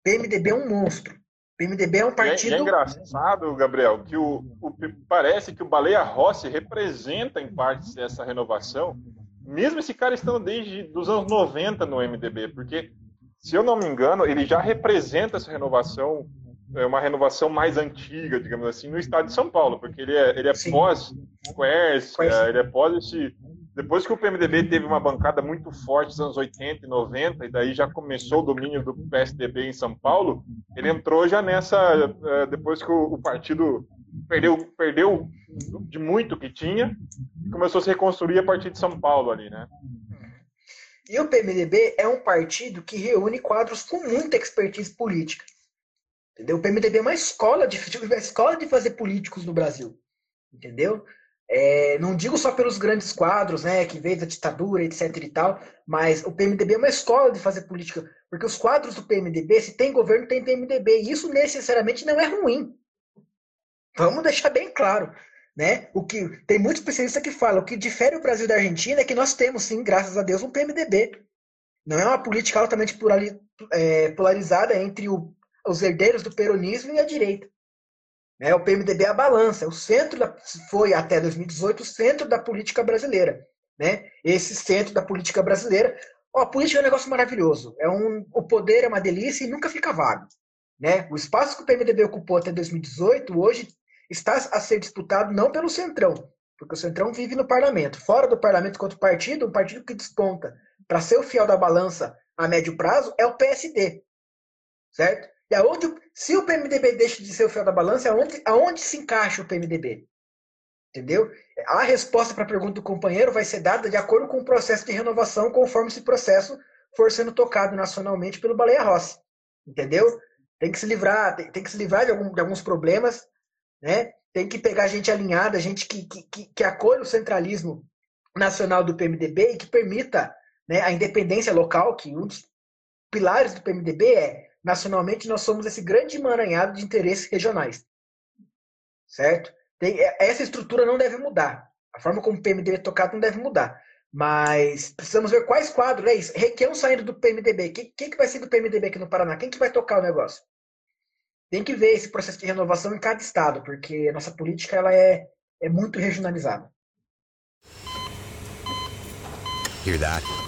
PMDB é um monstro. PMDB é um partido. E é, é engraçado, Gabriel, que o, o, parece que o Baleia Rossi representa em parte essa renovação, mesmo esse cara estando desde os anos 90 no MDB, porque, se eu não me engano, ele já representa essa renovação, é uma renovação mais antiga, digamos assim, no estado de São Paulo, porque ele é, ele é pós-Squares, ele é pós esse depois que o PMDB teve uma bancada muito forte nos anos 80 e 90, e daí já começou o domínio do PSDB em São Paulo, ele entrou já nessa. Eh, depois que o partido perdeu, perdeu de muito que tinha, começou a se reconstruir a partir de São Paulo ali, né? E o PMDB é um partido que reúne quadros com muita expertise política. Entendeu? O PMDB é uma escola de, uma escola de fazer políticos no Brasil. Entendeu? É, não digo só pelos grandes quadros, né, que veio da ditadura, etc e tal, mas o PMDB é uma escola de fazer política, porque os quadros do PMDB, se tem governo, tem PMDB, e isso necessariamente não é ruim. Vamos deixar bem claro, né? O que tem muitos especialistas que falam, o que difere o Brasil da Argentina é que nós temos, sim, graças a Deus, um PMDB. Não é uma política altamente é, polarizada entre o, os herdeiros do peronismo e a direita. Né? O PMDB é a balança, é o centro da, foi até 2018 o centro da política brasileira. Né? Esse centro da política brasileira. Ó, a política é um negócio maravilhoso. É um, o poder é uma delícia e nunca fica vago. Né? O espaço que o PMDB ocupou até 2018 hoje está a ser disputado não pelo Centrão, porque o Centrão vive no parlamento. Fora do parlamento, enquanto partido, um partido que desponta para ser o fiel da balança a médio prazo é o PSD. Certo? E aonde, se o PMDB deixa de ser o fiel da balança, aonde, aonde se encaixa o PMDB? Entendeu? A resposta para a pergunta do companheiro vai ser dada de acordo com o processo de renovação, conforme esse processo for sendo tocado nacionalmente pelo Baleia Rossi. Entendeu? Tem que se livrar, tem, tem que se livrar de, algum, de, alguns problemas, né? Tem que pegar gente alinhada, gente que, que, que acolha o centralismo nacional do PMDB e que permita né, a independência local, que um dos pilares do PMDB é nacionalmente nós somos esse grande emaranhado de interesses regionais. Certo? Tem, é, essa estrutura não deve mudar. A forma como o PMDB é tocado não deve mudar. Mas precisamos ver quais quadros. É isso. Requião saindo do PMDB. Quem, que vai ser do PMDB aqui no Paraná? Quem que vai tocar o negócio? Tem que ver esse processo de renovação em cada estado, porque a nossa política ela é, é muito regionalizada. Hear that?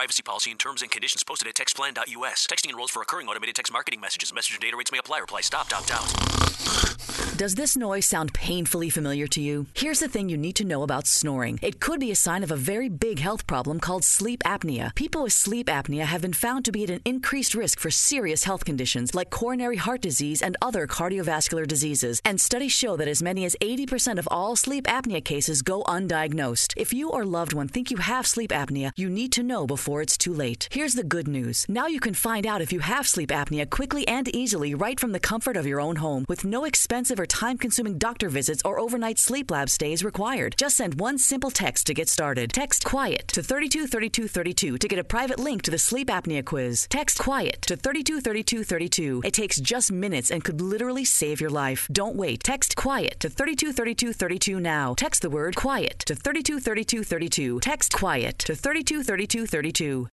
privacy policy and terms and conditions posted at textplan.us. Texting enrolls for recurring automated text marketing messages. Message and data rates may apply. Reply stop, opt out. Does this noise sound painfully familiar to you? Here's the thing you need to know about snoring. It could be a sign of a very big health problem called sleep apnea. People with sleep apnea have been found to be at an increased risk for serious health conditions like coronary heart disease and other cardiovascular diseases. And studies show that as many as 80% of all sleep apnea cases go undiagnosed. If you or loved one think you have sleep apnea, you need to know before it's too late. Here's the good news. Now you can find out if you have sleep apnea quickly and easily right from the comfort of your own home with no expensive or time consuming doctor visits or overnight sleep lab stays required. Just send one simple text to get started. Text QUIET to 323232 to get a private link to the sleep apnea quiz. Text QUIET to 323232. It takes just minutes and could literally save your life. Don't wait. Text QUIET to 323232 now. Text the word QUIET to 323232. Text QUIET to 323232.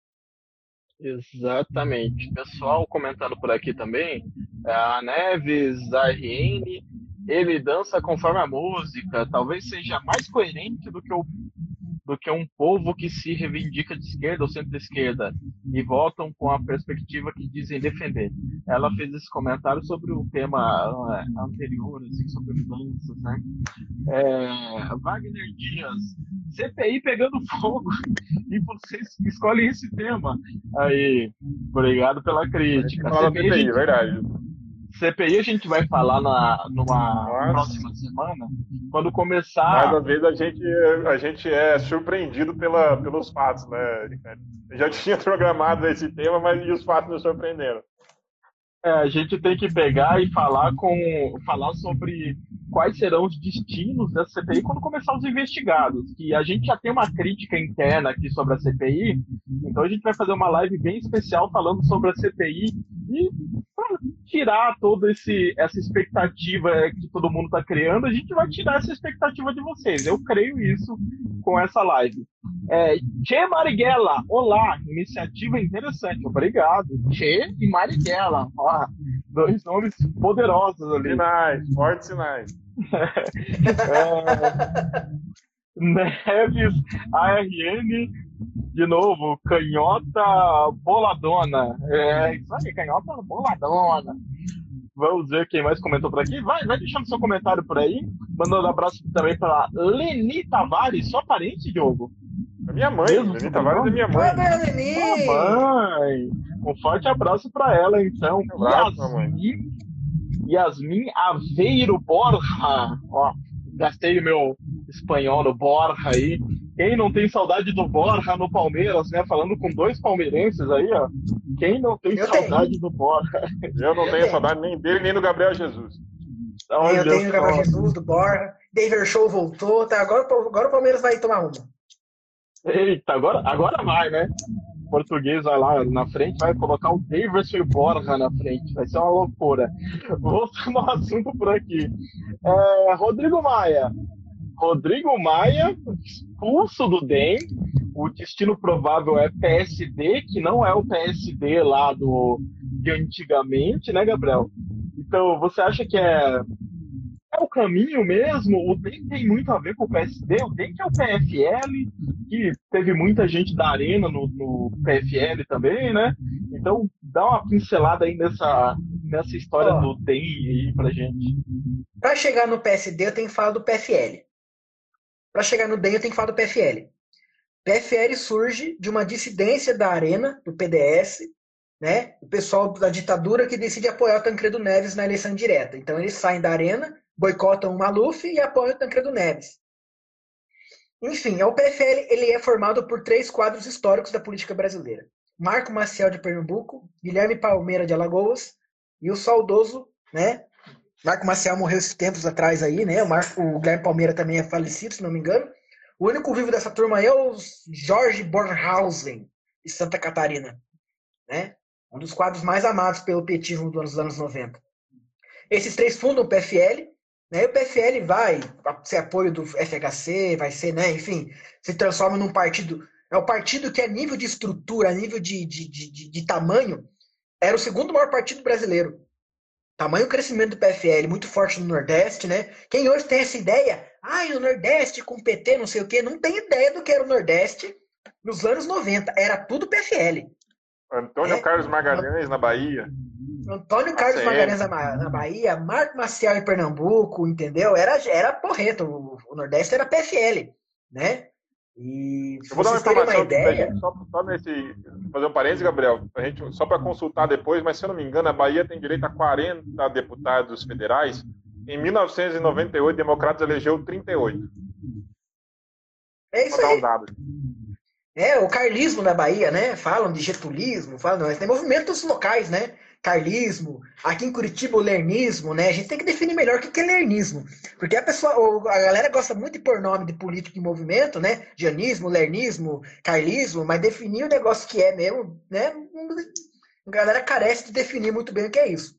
Exatamente. Pessoal comentando por aqui também, a Neves, a RN, ele dança conforme a música, talvez seja mais coerente do que o do que um povo que se reivindica de esquerda ou centro-esquerda e votam com a perspectiva que dizem defender. Ela fez esse comentário sobre o tema uh, anterior, assim, sobre mudanças, né? É, Wagner Dias, CPI pegando fogo (laughs) e vocês escolhem esse tema. Aí, obrigado pela crítica. Fala CPI, CPI, verdade. CPI a gente vai falar na, numa Nossa. próxima semana, quando começar. Mas às vezes a gente, a gente é surpreendido pela, pelos fatos, né? Eu já (laughs) tinha programado esse tema, mas os fatos nos surpreenderam. É, a gente tem que pegar e falar com falar sobre quais serão os destinos da CPI quando começar os investigados. Que a gente já tem uma crítica interna aqui sobre a CPI, então a gente vai fazer uma live bem especial falando sobre a CPI e para tirar toda esse, essa expectativa que todo mundo está criando, a gente vai tirar essa expectativa de vocês. Eu creio isso com essa live. É, Che Marighella, olá, iniciativa interessante, obrigado. Che e Marighella, ó, dois nomes poderosos ali. Sinais, fortes sinais. É, Neves, ARN, de novo, canhota boladona. É, isso aí, canhota boladona. Vamos ver quem mais comentou por aqui. Vai, vai deixando seu comentário por aí. Mandando um abraço também para Leni Tavares, sua parente, Diogo. A minha mãe, Mesmo Leni Tavares é minha mãe. Leni! Mamãe! Um forte abraço para ela, então. Um abraço. Yasmin, Yasmin Aveiro Borja. Ó, gastei o meu espanhol no Borja aí. Quem não tem saudade do Borja no Palmeiras, né? Falando com dois palmeirenses aí, ó. Quem não tem Eu saudade do Borja? Eu não Eu tenho tenho. saudade nem dele, nem do Gabriel Jesus. Olha eu tenho o. Gabriel Jesus, do Borja. David Show voltou. Tá, agora, agora o Palmeiras vai tomar rumo. Eita, agora, agora vai, né? O português vai lá na frente, vai colocar o Davidson Borja na frente. Vai ser uma loucura. Voltando ao assunto por aqui. É, Rodrigo Maia. Rodrigo Maia, expulso do DEM. O destino provável é PSD, que não é o PSD lá do, de antigamente, né, Gabriel? Então, você acha que é o caminho mesmo. O DEM tem muito a ver com o PSD. O DEM que é o PFL, que teve muita gente da Arena no, no PFL também, né? Então, dá uma pincelada aí nessa, nessa história Ó. do DEM aí pra gente. Para chegar no PSD, eu tenho que falar do PFL. Para chegar no DEM, eu tenho que falar do PFL. PFL surge de uma dissidência da Arena, do PDS, né? O pessoal da ditadura que decide apoiar o Tancredo Neves na eleição direta. Então, eles saem da Arena, boicotam o Maluf e apoiam o Tancredo Neves. Enfim, o PFL ele é formado por três quadros históricos da política brasileira. Marco Maciel de Pernambuco, Guilherme Palmeira de Alagoas e o saudoso, né, Marco Maciel morreu esses tempos atrás aí, né? O, Marco, o Guilherme Palmeira também é falecido, se não me engano. O único vivo dessa turma é o Jorge Bornhausen, de Santa Catarina, né? Um dos quadros mais amados pelo petismo dos anos 90. Esses três fundam o PFL, né? E o PFL vai ser apoio do FHC, vai ser, né? Enfim, se transforma num partido. É o partido que, a nível de estrutura, a nível de, de, de, de, tamanho, era o segundo maior partido brasileiro. Tamanho crescimento do PFL, muito forte no Nordeste, né? Quem hoje tem essa ideia, ai, o Nordeste com PT, não sei o quê, não tem ideia do que era o Nordeste nos anos 90. Era tudo PFL. Antônio É. Carlos Magalhães, na Bahia. Antônio Carlos ACM. Magalhães na Ba- na Bahia, Marco Maciel em Pernambuco, entendeu? Era, era porreto. O, o Nordeste era PFL, né? E Eu vou dar uma uma informação pra ideia. gente, só, só nesse. Fazer um parênteses, Gabriel, gente, só para consultar depois, mas se eu não me engano, a Bahia tem direito a 40 deputados federais. Em 1998, Democratas elegeu 38. É isso aí. um dado. É, o carlismo na Bahia, né? Falam de getulismo, falam, mas tem movimentos locais, né? Carlismo, aqui em Curitiba o lernismo, né? A gente tem que definir melhor o que é lernismo. Porque a pessoa, a galera gosta muito de pôr nome de político em movimento, né? Janismo, lernismo, carlismo, mas definir o negócio que é mesmo, né? A galera carece de definir muito bem o que é isso.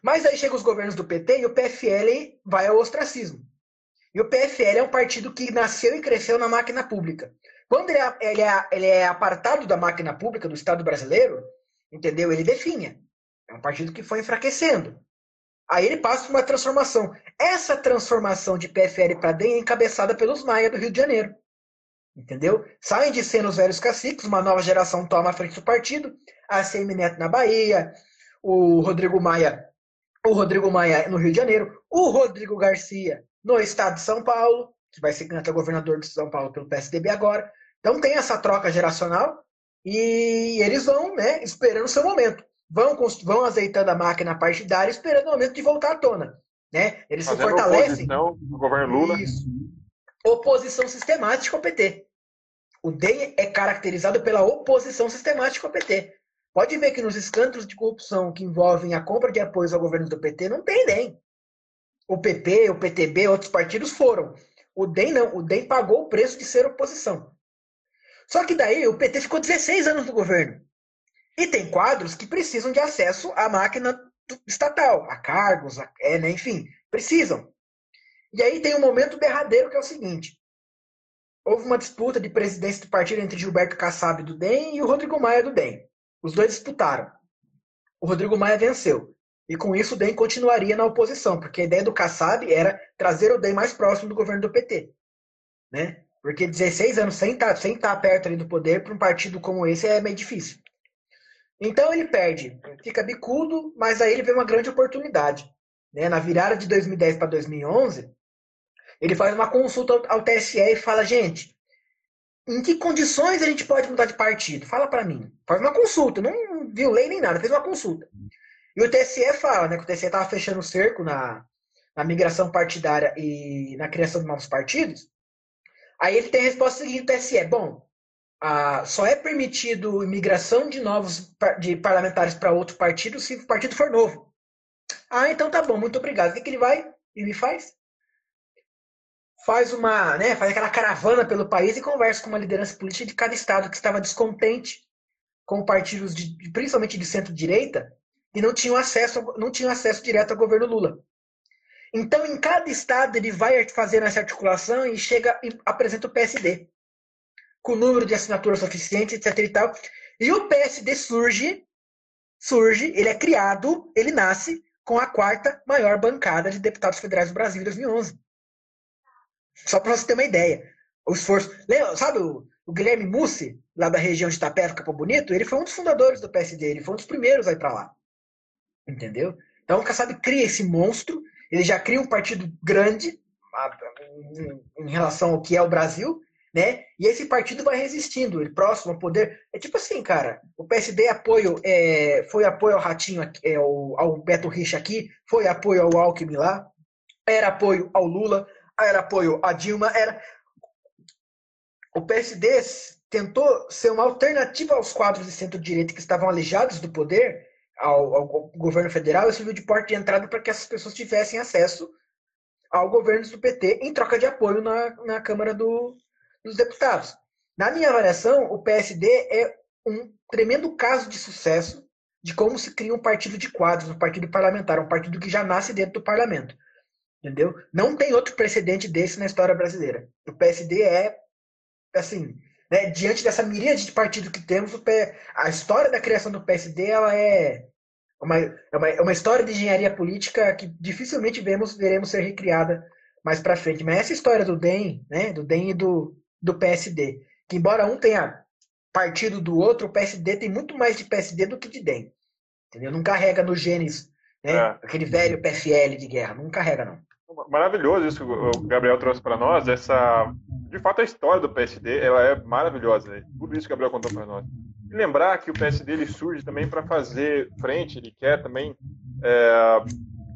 Mas aí chegam os governos do PT e o PFL vai ao ostracismo. E o PFL é um partido que nasceu e cresceu na máquina pública. Quando ele é, ele é- ele é apartado da máquina pública do Estado brasileiro, entendeu? Ele definha. É um partido que foi enfraquecendo. Aí ele passa por uma transformação. Essa transformação de PFL para DEM é encabeçada pelos Maia do Rio de Janeiro. Entendeu? Saem de cena os velhos caciques, uma nova geração toma a frente do partido, a ACM Neto na Bahia, o Rodrigo Maia, o Rodrigo Maia no Rio de Janeiro, o Rodrigo Garcia no estado de São Paulo, que vai ser candidato a governador de São Paulo pelo PSDB agora. Então tem essa troca geracional e eles vão, né, esperando o seu momento. Vão, vão azeitando a máquina partidária, esperando o momento de voltar à tona. Né? Eles Fazendo se fortalecem. Oposição no governo Lula. Isso. Oposição sistemática ao PT. O DEM é caracterizado pela oposição sistemática ao PT. Pode ver que nos escândalos de corrupção que envolvem a compra de apoios ao governo do PT, não tem DEM. O PP, o PTB, outros partidos foram. O DEM não. O DEM pagou o preço de ser oposição. Só que daí o PT ficou 16 anos no governo. E tem quadros que precisam de acesso à máquina estatal, a cargos, a, é, né, enfim, precisam. E aí tem um momento derradeiro que é o seguinte: houve uma disputa de presidência do partido entre Gilberto Kassab do DEM e o Rodrigo Maia do DEM. Os dois disputaram. O Rodrigo Maia venceu. E com isso o DEM continuaria na oposição, porque a ideia do Kassab era trazer o DEM mais próximo do governo do PT. Né? Porque 16 anos sem estar, tá, sem estar tá perto do poder para um partido como esse é meio difícil. Então ele perde, fica bicudo, mas aí ele vê uma grande oportunidade. Né? Na virada de 2010 para 2011, ele faz uma consulta ao TSE e fala: gente, em que condições a gente pode mudar de partido? Fala para mim. Faz uma consulta, não viu lei nem nada, fez uma consulta. E o TSE fala né, que o TSE estava fechando o cerco na, na migração partidária e na criação de novos partidos. Aí ele tem a resposta seguinte do TSE: bom, ah, só é permitido imigração de novos de parlamentares para outro partido se o partido for novo. Ah, então tá bom, muito obrigado. O que, que ele vai e me faz? Faz uma, né, faz aquela caravana pelo país e conversa com uma liderança política de cada estado que estava descontente com partidos de, principalmente de centro-direita e não tinham acesso, não tinham acesso direto ao governo Lula. Então, em cada estado ele vai fazendo essa articulação e chega e apresenta o PSD com número de assinaturas suficiente, etc e tal. E o PSD surge, surge, ele é criado, ele nasce com a quarta maior bancada de deputados federais do Brasil em 2011. Só para você ter uma ideia. O esforço. Lembra, sabe o, o Guilherme Mussi, lá da região de Itapeva, Capão Bonito? Ele foi um dos fundadores do PSD, ele foi um dos primeiros a ir para lá. Entendeu? Então o Kassab cria esse monstro, ele já cria um partido grande em relação ao que é o Brasil, né? E esse partido vai resistindo, ele próximo ao poder. É tipo assim, cara, o PSD apoio, é, foi apoio ao Ratinho, é, ao, ao Beto Richa aqui, foi apoio ao Alckmin lá, era apoio ao Lula, era apoio a Dilma, era. O PSD tentou ser uma alternativa aos quadros de centro-direita que estavam alejados do poder, ao, ao governo federal, e serviu de porta de entrada para que essas pessoas tivessem acesso ao governo do PT em troca de apoio na, na Câmara do, dos deputados. Na minha avaliação, o PSD é um tremendo caso de sucesso de como se cria um partido de quadros, um partido parlamentar, um partido que já nasce dentro do parlamento. Entendeu? Não tem outro precedente desse na história brasileira. O PSD é, assim, né, diante dessa miríade de partido que temos, a história da criação do PSD ela é uma, é uma, é uma história de engenharia política que dificilmente vemos, veremos ser recriada mais para frente. Mas essa história do DEM, né, do DEM e do, do PSD. Que embora um tenha partido do outro, o PSD tem muito mais de PSD do que de DEM. Entendeu? Não carrega nos genes, né? É. Aquele velho PFL de guerra. Não carrega, não. Maravilhoso isso que o Gabriel trouxe para nós. Essa, de fato, a história do PSD ela é maravilhosa. Né? Tudo isso que o Gabriel contou para nós. E lembrar que o PSD ele surge também para fazer frente, ele quer também é,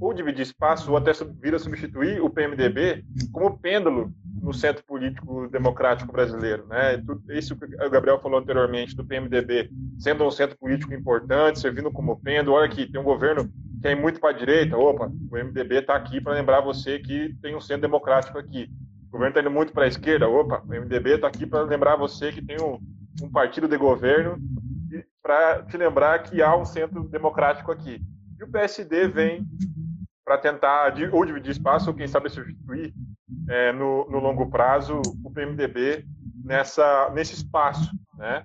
ou dividir espaço ou até vir a substituir o PMDB como pêndulo no centro político democrático brasileiro. Né? Isso que o Gabriel falou anteriormente do PMDB sendo um centro político importante, servindo como pêndulo. Olha aqui, tem um governo que é muito para a direita. Opa, o MDB está aqui para lembrar você que tem um centro democrático aqui. O governo está indo muito para a esquerda. Opa, o MDB está aqui para lembrar você que tem um, um partido de governo para te lembrar que há um centro democrático aqui. E o PSD vem para tentar ou dividir espaço ou quem sabe substituir é, no, no, longo prazo o PMDB nessa nesse espaço, né?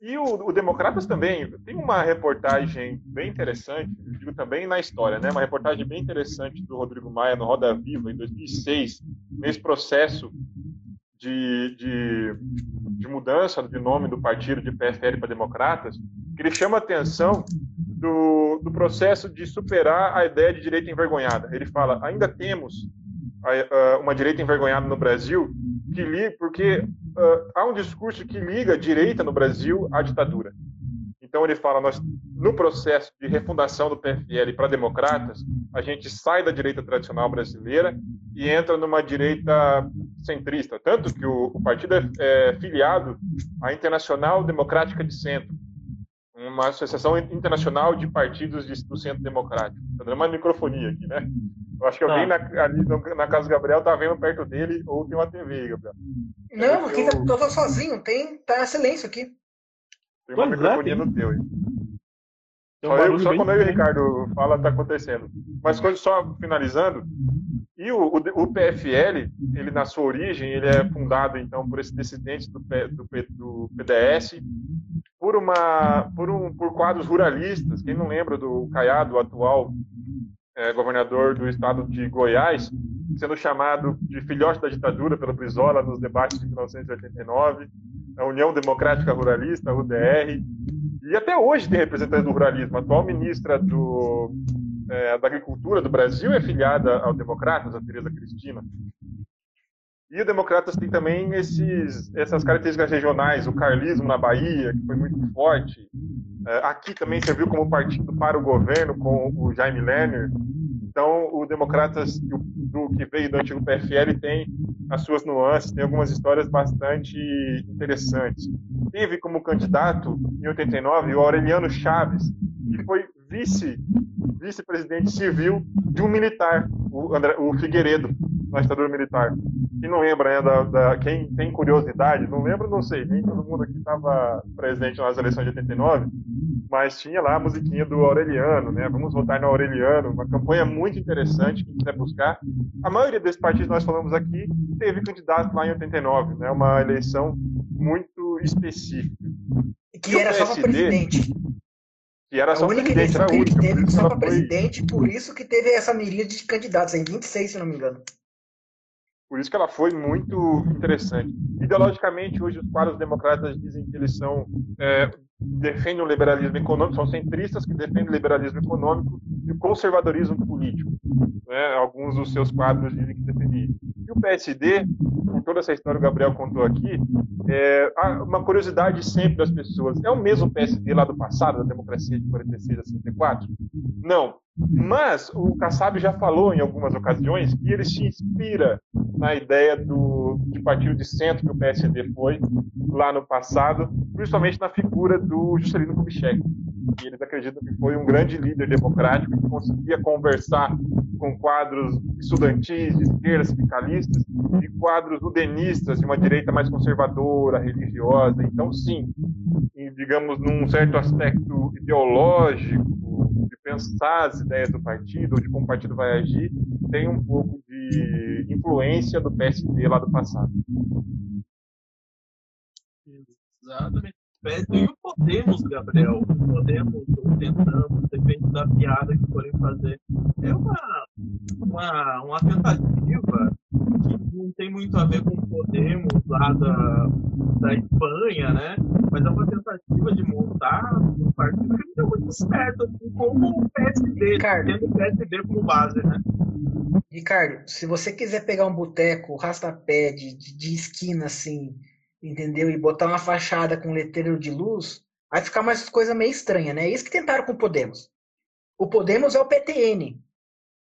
E o, o, Democratas também tem uma reportagem bem interessante, eu digo também na história, né? Uma reportagem bem interessante do Rodrigo Maia no Roda Viva em 2006, nesse processo de, de, de mudança de nome do partido de PFL para Democratas, que ele chama atenção do, do processo de superar a ideia de direita envergonhada. Ele fala: ainda temos uma direita envergonhada no Brasil, que li, porque há um discurso que liga a direita no Brasil à ditadura. Então ele fala: nós, no processo de refundação do PFL para democratas, a gente sai da direita tradicional brasileira e entra numa direita centrista. Tanto que o, o partido é, é filiado à Internacional Democrática de Centro, uma associação internacional de partidos de, do centro democrático. Está dando uma microfonia aqui, né? Eu acho que tá. alguém na, ali no, na casa do Gabriel tá vendo perto dele ou tem uma TV, Gabriel. Não, aqui eu... tá, tô sozinho, tem, tá silêncio aqui. Tem uma pois microfonia é, no teu aí. Só, eu, só quando eu e o Ricardo fala tá acontecendo. Mas só finalizando, e o, o, o, PFL, ele na sua origem, ele é fundado então por esse dissidente do, do, do PDS, por uma por um por quadros ruralistas. Quem não lembra do Caiado, atual é, governador do estado de Goiás, sendo chamado de filhote da ditadura pela Brizola nos debates de 1989, a União Democrática Ruralista, a UDR, e até hoje tem representantes do ruralismo. A atual ministra do, é, da Agricultura do Brasil é filiada ao Democratas, a Tereza Cristina. E o Democratas tem também esses, essas características regionais, o carlismo na Bahia, que foi muito forte. É, aqui também serviu como partido para o governo com o Jaime Lerner. Então, o Democratas, do, do que veio do antigo PFL, tem as suas nuances, tem algumas histórias bastante interessantes. Teve como candidato, em 89, o Aureliano Chaves, que foi vice vice-presidente civil de um militar, o, André, o Figueiredo, na ditadura militar. Quem não lembra, né, da, da, quem tem curiosidade, não lembro, não sei, nem todo mundo aqui estava presente nas eleições de 89, mas tinha lá a musiquinha do Aureliano, né, vamos votar no Aureliano, uma campanha muito interessante, quem quiser buscar. A maioria desses partidos que nós falamos aqui teve candidato lá em 89, né, uma eleição muito específica. Que e era PSD, só para presidente. Que era a só única presidente, era a única. Que teve só para presidente, por isso que teve essa miríade de candidatos, em 26, se não me engano. Por isso que ela foi muito interessante. Ideologicamente, hoje os quadros democratas dizem que eles são é, defendem o liberalismo econômico, são centristas que defendem o liberalismo econômico e o conservadorismo político. Né? Alguns dos seus quadros dizem que defendem. E o PSD, com toda essa história que o Gabriel contou aqui, é uma curiosidade sempre das pessoas. É o mesmo PSD lá do passado, da democracia de 46 a 64? Não. Mas o Kassab já falou em algumas ocasiões que ele se inspira na ideia do, de partido de centro que o PSD foi lá no passado, principalmente na figura do Juscelino Kubitschek. E eles acreditam que foi um grande líder democrático que conseguia conversar com quadros estudantis, de esquerda, sindicalistas, e quadros udenistas, de uma direita mais conservadora, religiosa. Então, sim, digamos, num certo aspecto ideológico, pensar as ideias do partido, ou de como o partido vai agir, tem um pouco de influência do PSD lá do passado. Exatamente. E o Podemos, Gabriel, o Podemos, tentando, depende da piada que forem fazer, é uma, uma, uma tentativa que não tem muito a ver com o Podemos lá da, da Espanha, né? Mas é uma tentativa de montar um partido que não deu muito certo, assim, como o PSD, Ricardo, tendo o PSD como base, né? Ricardo, se você quiser pegar um boteco, rastapé de, de esquina assim, entendeu? E botar uma fachada com letreiro de luz, vai ficar mais coisa meio estranha, né? É isso que tentaram com o Podemos. O Podemos é o PTN,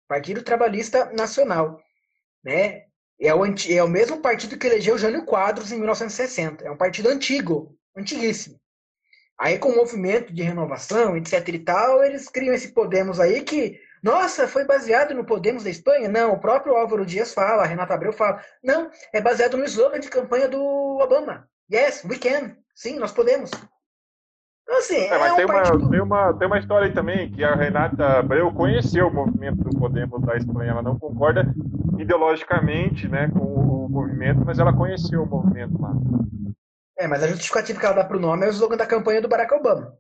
Partido Trabalhista Nacional, né? É o, é o mesmo partido que elegeu Jânio Quadros em 1960. É um partido antigo, antiguíssimo. Aí, com o movimento de renovação, etc e tal, eles criam esse Podemos aí que nossa, foi baseado no Podemos da Espanha? Não, o próprio Álvaro Dias fala, a Renata Abreu fala. Não, é baseado no slogan de campanha do Obama. Yes, we can. Sim, nós podemos. Então, assim, é, mas é tem, um partido... uma, tem, uma, tem uma história aí também que a Renata Abreu conheceu o movimento do Podemos da Espanha. Ela não concorda ideologicamente né, com o movimento, mas ela conheceu o movimento lá. É, mas a justificativa que ela dá para o nome é o slogan da campanha do Barack Obama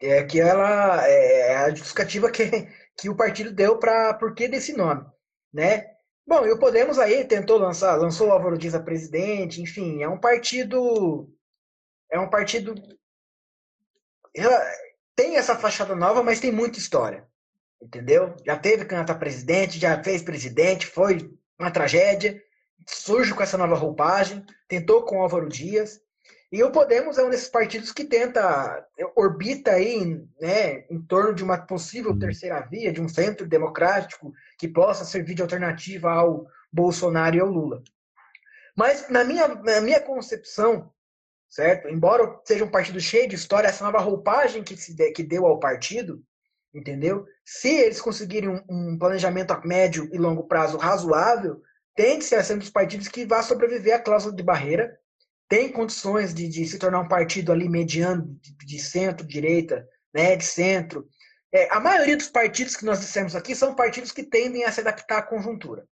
é que ela é, é a justificativa que, (laughs) que o partido deu para por que desse nome, né? Bom, e o Podemos aí tentou lançar, lançou o Álvaro Dias a presidente, enfim, é um partido é um partido tem essa fachada nova, mas tem muita história, entendeu? Já teve candidato a presidente, já fez presidente, foi uma tragédia, surge com essa nova roupagem, tentou com o Álvaro Dias, E o Podemos é um desses partidos que tenta, orbita aí, né, em torno de uma possível terceira via, de um centro democrático que possa servir de alternativa ao Bolsonaro e ao Lula. Mas na minha, na minha concepção, certo? Embora seja um partido cheio de história, essa nova roupagem que se de, que deu ao partido, entendeu? Se eles conseguirem um, um, planejamento a médio e longo prazo razoável, tem que ser sendo dos partidos que vá sobreviver à cláusula de barreira, tem condições de, de se tornar um partido ali mediano, de, de centro-direita, né, de centro. É, a maioria dos partidos que nós dissemos aqui são partidos que tendem a se adaptar à conjuntura,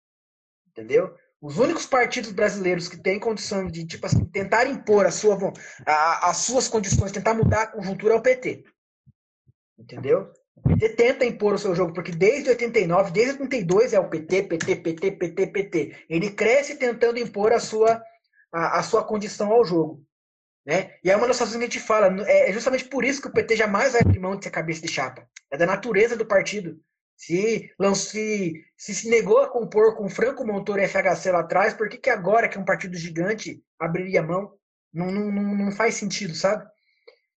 entendeu? Os únicos partidos brasileiros que têm condição de, tipo assim, tentar impor a sua, a, as suas condições, tentar mudar a conjuntura é o PT. Entendeu? O PT tenta impor o seu jogo, porque desde 89, desde 82 é o PT, PT, PT, PT, PT. Ele cresce tentando impor a sua, a, a sua condição ao jogo. Né? E é uma das coisas que a gente fala, é, é justamente por isso que o PT jamais vai abrir mão de ser cabeça de chapa. É da natureza do partido. Se, se, se, negou a compor com Franco Montoro e FHC lá atrás, por que, que agora, que é um partido gigante, abriria mão? Não, não, não, não faz sentido, sabe?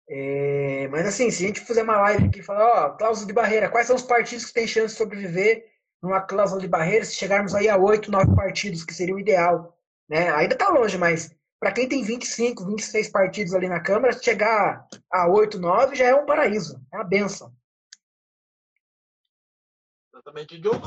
É, mas assim, se a gente fizer uma live aqui e falar, ó, cláusula de barreira, quais são os partidos que têm chance de sobreviver numa cláusula de barreira se chegarmos aí a oito, nove partidos, que seria o ideal? Né? Ainda está longe, mas para quem tem 25, 26 partidos ali na Câmara, chegar a 8, 9 já é um paraíso, é uma benção. Exatamente, Diogo.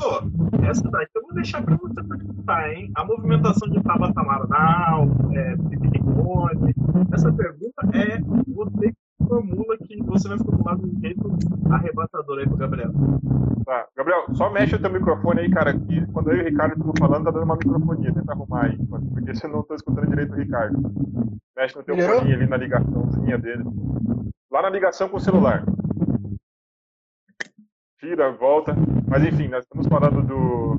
Essa daqui eu vou deixar para você perguntar, hein? A movimentação de Tabata Amaral, é, Rigoni, essa pergunta é você formula que você vai formular de um jeito arrebatador aí pro Gabriel. Tá. Gabriel, só mexe o teu microfone aí, cara, que quando eu e o Ricardo estamos falando, tá dando uma microfonia. Tenta arrumar aí, porque você não estou escutando direito o Ricardo. Mexe no teu fone ali na ligaçãozinha dele. Lá na ligação com o celular tira, volta. Mas enfim, nós estamos falando do.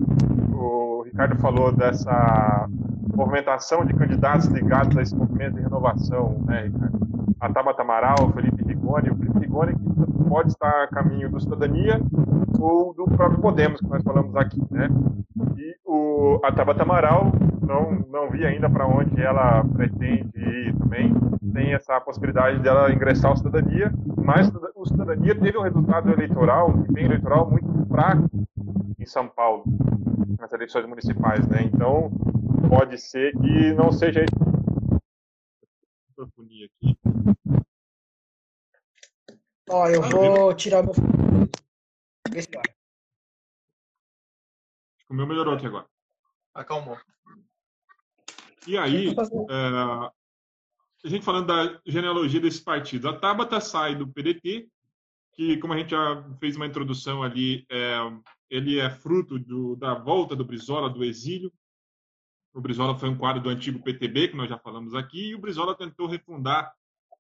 O Ricardo falou dessa movimentação de candidatos ligados a esse movimento de renovação, né, Ricardo? A Tabata Amaral, o Felipe Rigoni, o Felipe Rigoni que pode estar a caminho do Cidadania ou do próprio Podemos, que nós falamos aqui, né? E o, a Tabata Amaral, não, não vi ainda para onde ela pretende ir também, tem essa possibilidade dela ingressar ao Cidadania, mas o Cidadania teve um resultado eleitoral, um desempenho eleitoral muito fraco em São Paulo, nas eleições municipais, né? Então, pode ser que não seja microfonia aqui. Ó, eu vou tirar meu. Acho que o meu melhorou aqui agora. Acalmou. E aí, é, a gente falando da genealogia desse partido, a Tabata sai do PDT, que, como a gente já fez uma introdução ali, é, ele é fruto do, da volta do Brizola do exílio. O Brizola foi um quadro do antigo PTB, que nós já falamos aqui, e o Brizola tentou refundar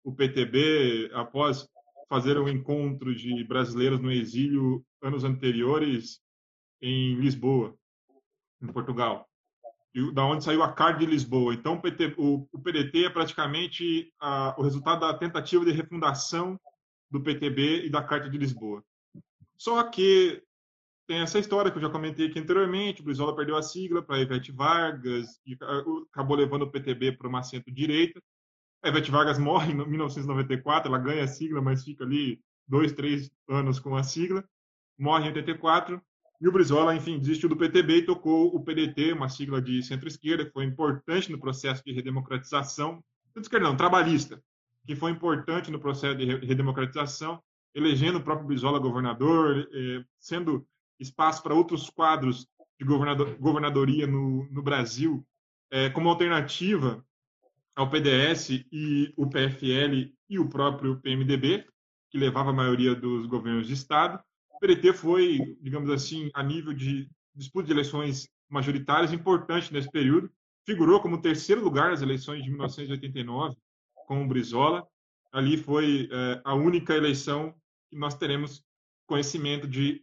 o PTB após fazer um encontro de brasileiros no exílio anos anteriores em Lisboa, em Portugal da onde saiu a Carta de Lisboa. Então, o, PT, o, o PDT é praticamente a, o resultado da tentativa de refundação do PTB e da Carta de Lisboa. Só que tem essa história que eu já comentei aqui anteriormente, o Brizola perdeu a sigla para Ivete Vargas e acabou levando o PTB para uma centro-direita. A Ivete Vargas morre em 1994, ela ganha a sigla, mas fica ali dois, três anos com a sigla. Morre em 84 e o Brizola, enfim, desistiu do PTB e tocou o PDT, uma sigla de centro-esquerda, que foi importante no processo de redemocratização, centro-esquerda não, trabalhista, que foi importante no processo de redemocratização, elegendo o próprio Brizola governador, eh, sendo espaço para outros quadros de governador, governadoria no, no Brasil, eh, como alternativa ao PDS e o PFL e o próprio PMDB, que levava a maioria dos governos de Estado. PDT foi, digamos assim, a nível de disputa de eleições majoritárias importante nesse período. Figurou como terceiro lugar nas eleições de 1989 com o Brizola. Ali foi é, a única eleição que nós teremos conhecimento de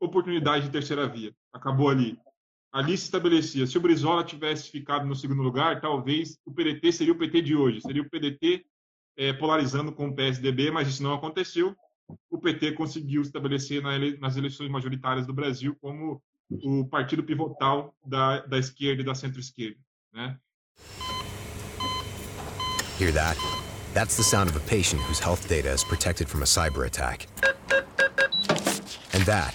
oportunidade de terceira via. Acabou ali. Ali se estabelecia, se o Brizola tivesse ficado no segundo lugar, talvez o PDT seria o PT de hoje, seria o PDT é, polarizando com o PSDB, mas isso não aconteceu o PT conseguiu estabelecer nas eleições majoritárias do Brasil como o partido pivotal da, da esquerda e da centro-esquerda. Né? Hear that? That's the sound of a patient whose health data is protected from a cyber attack. And that,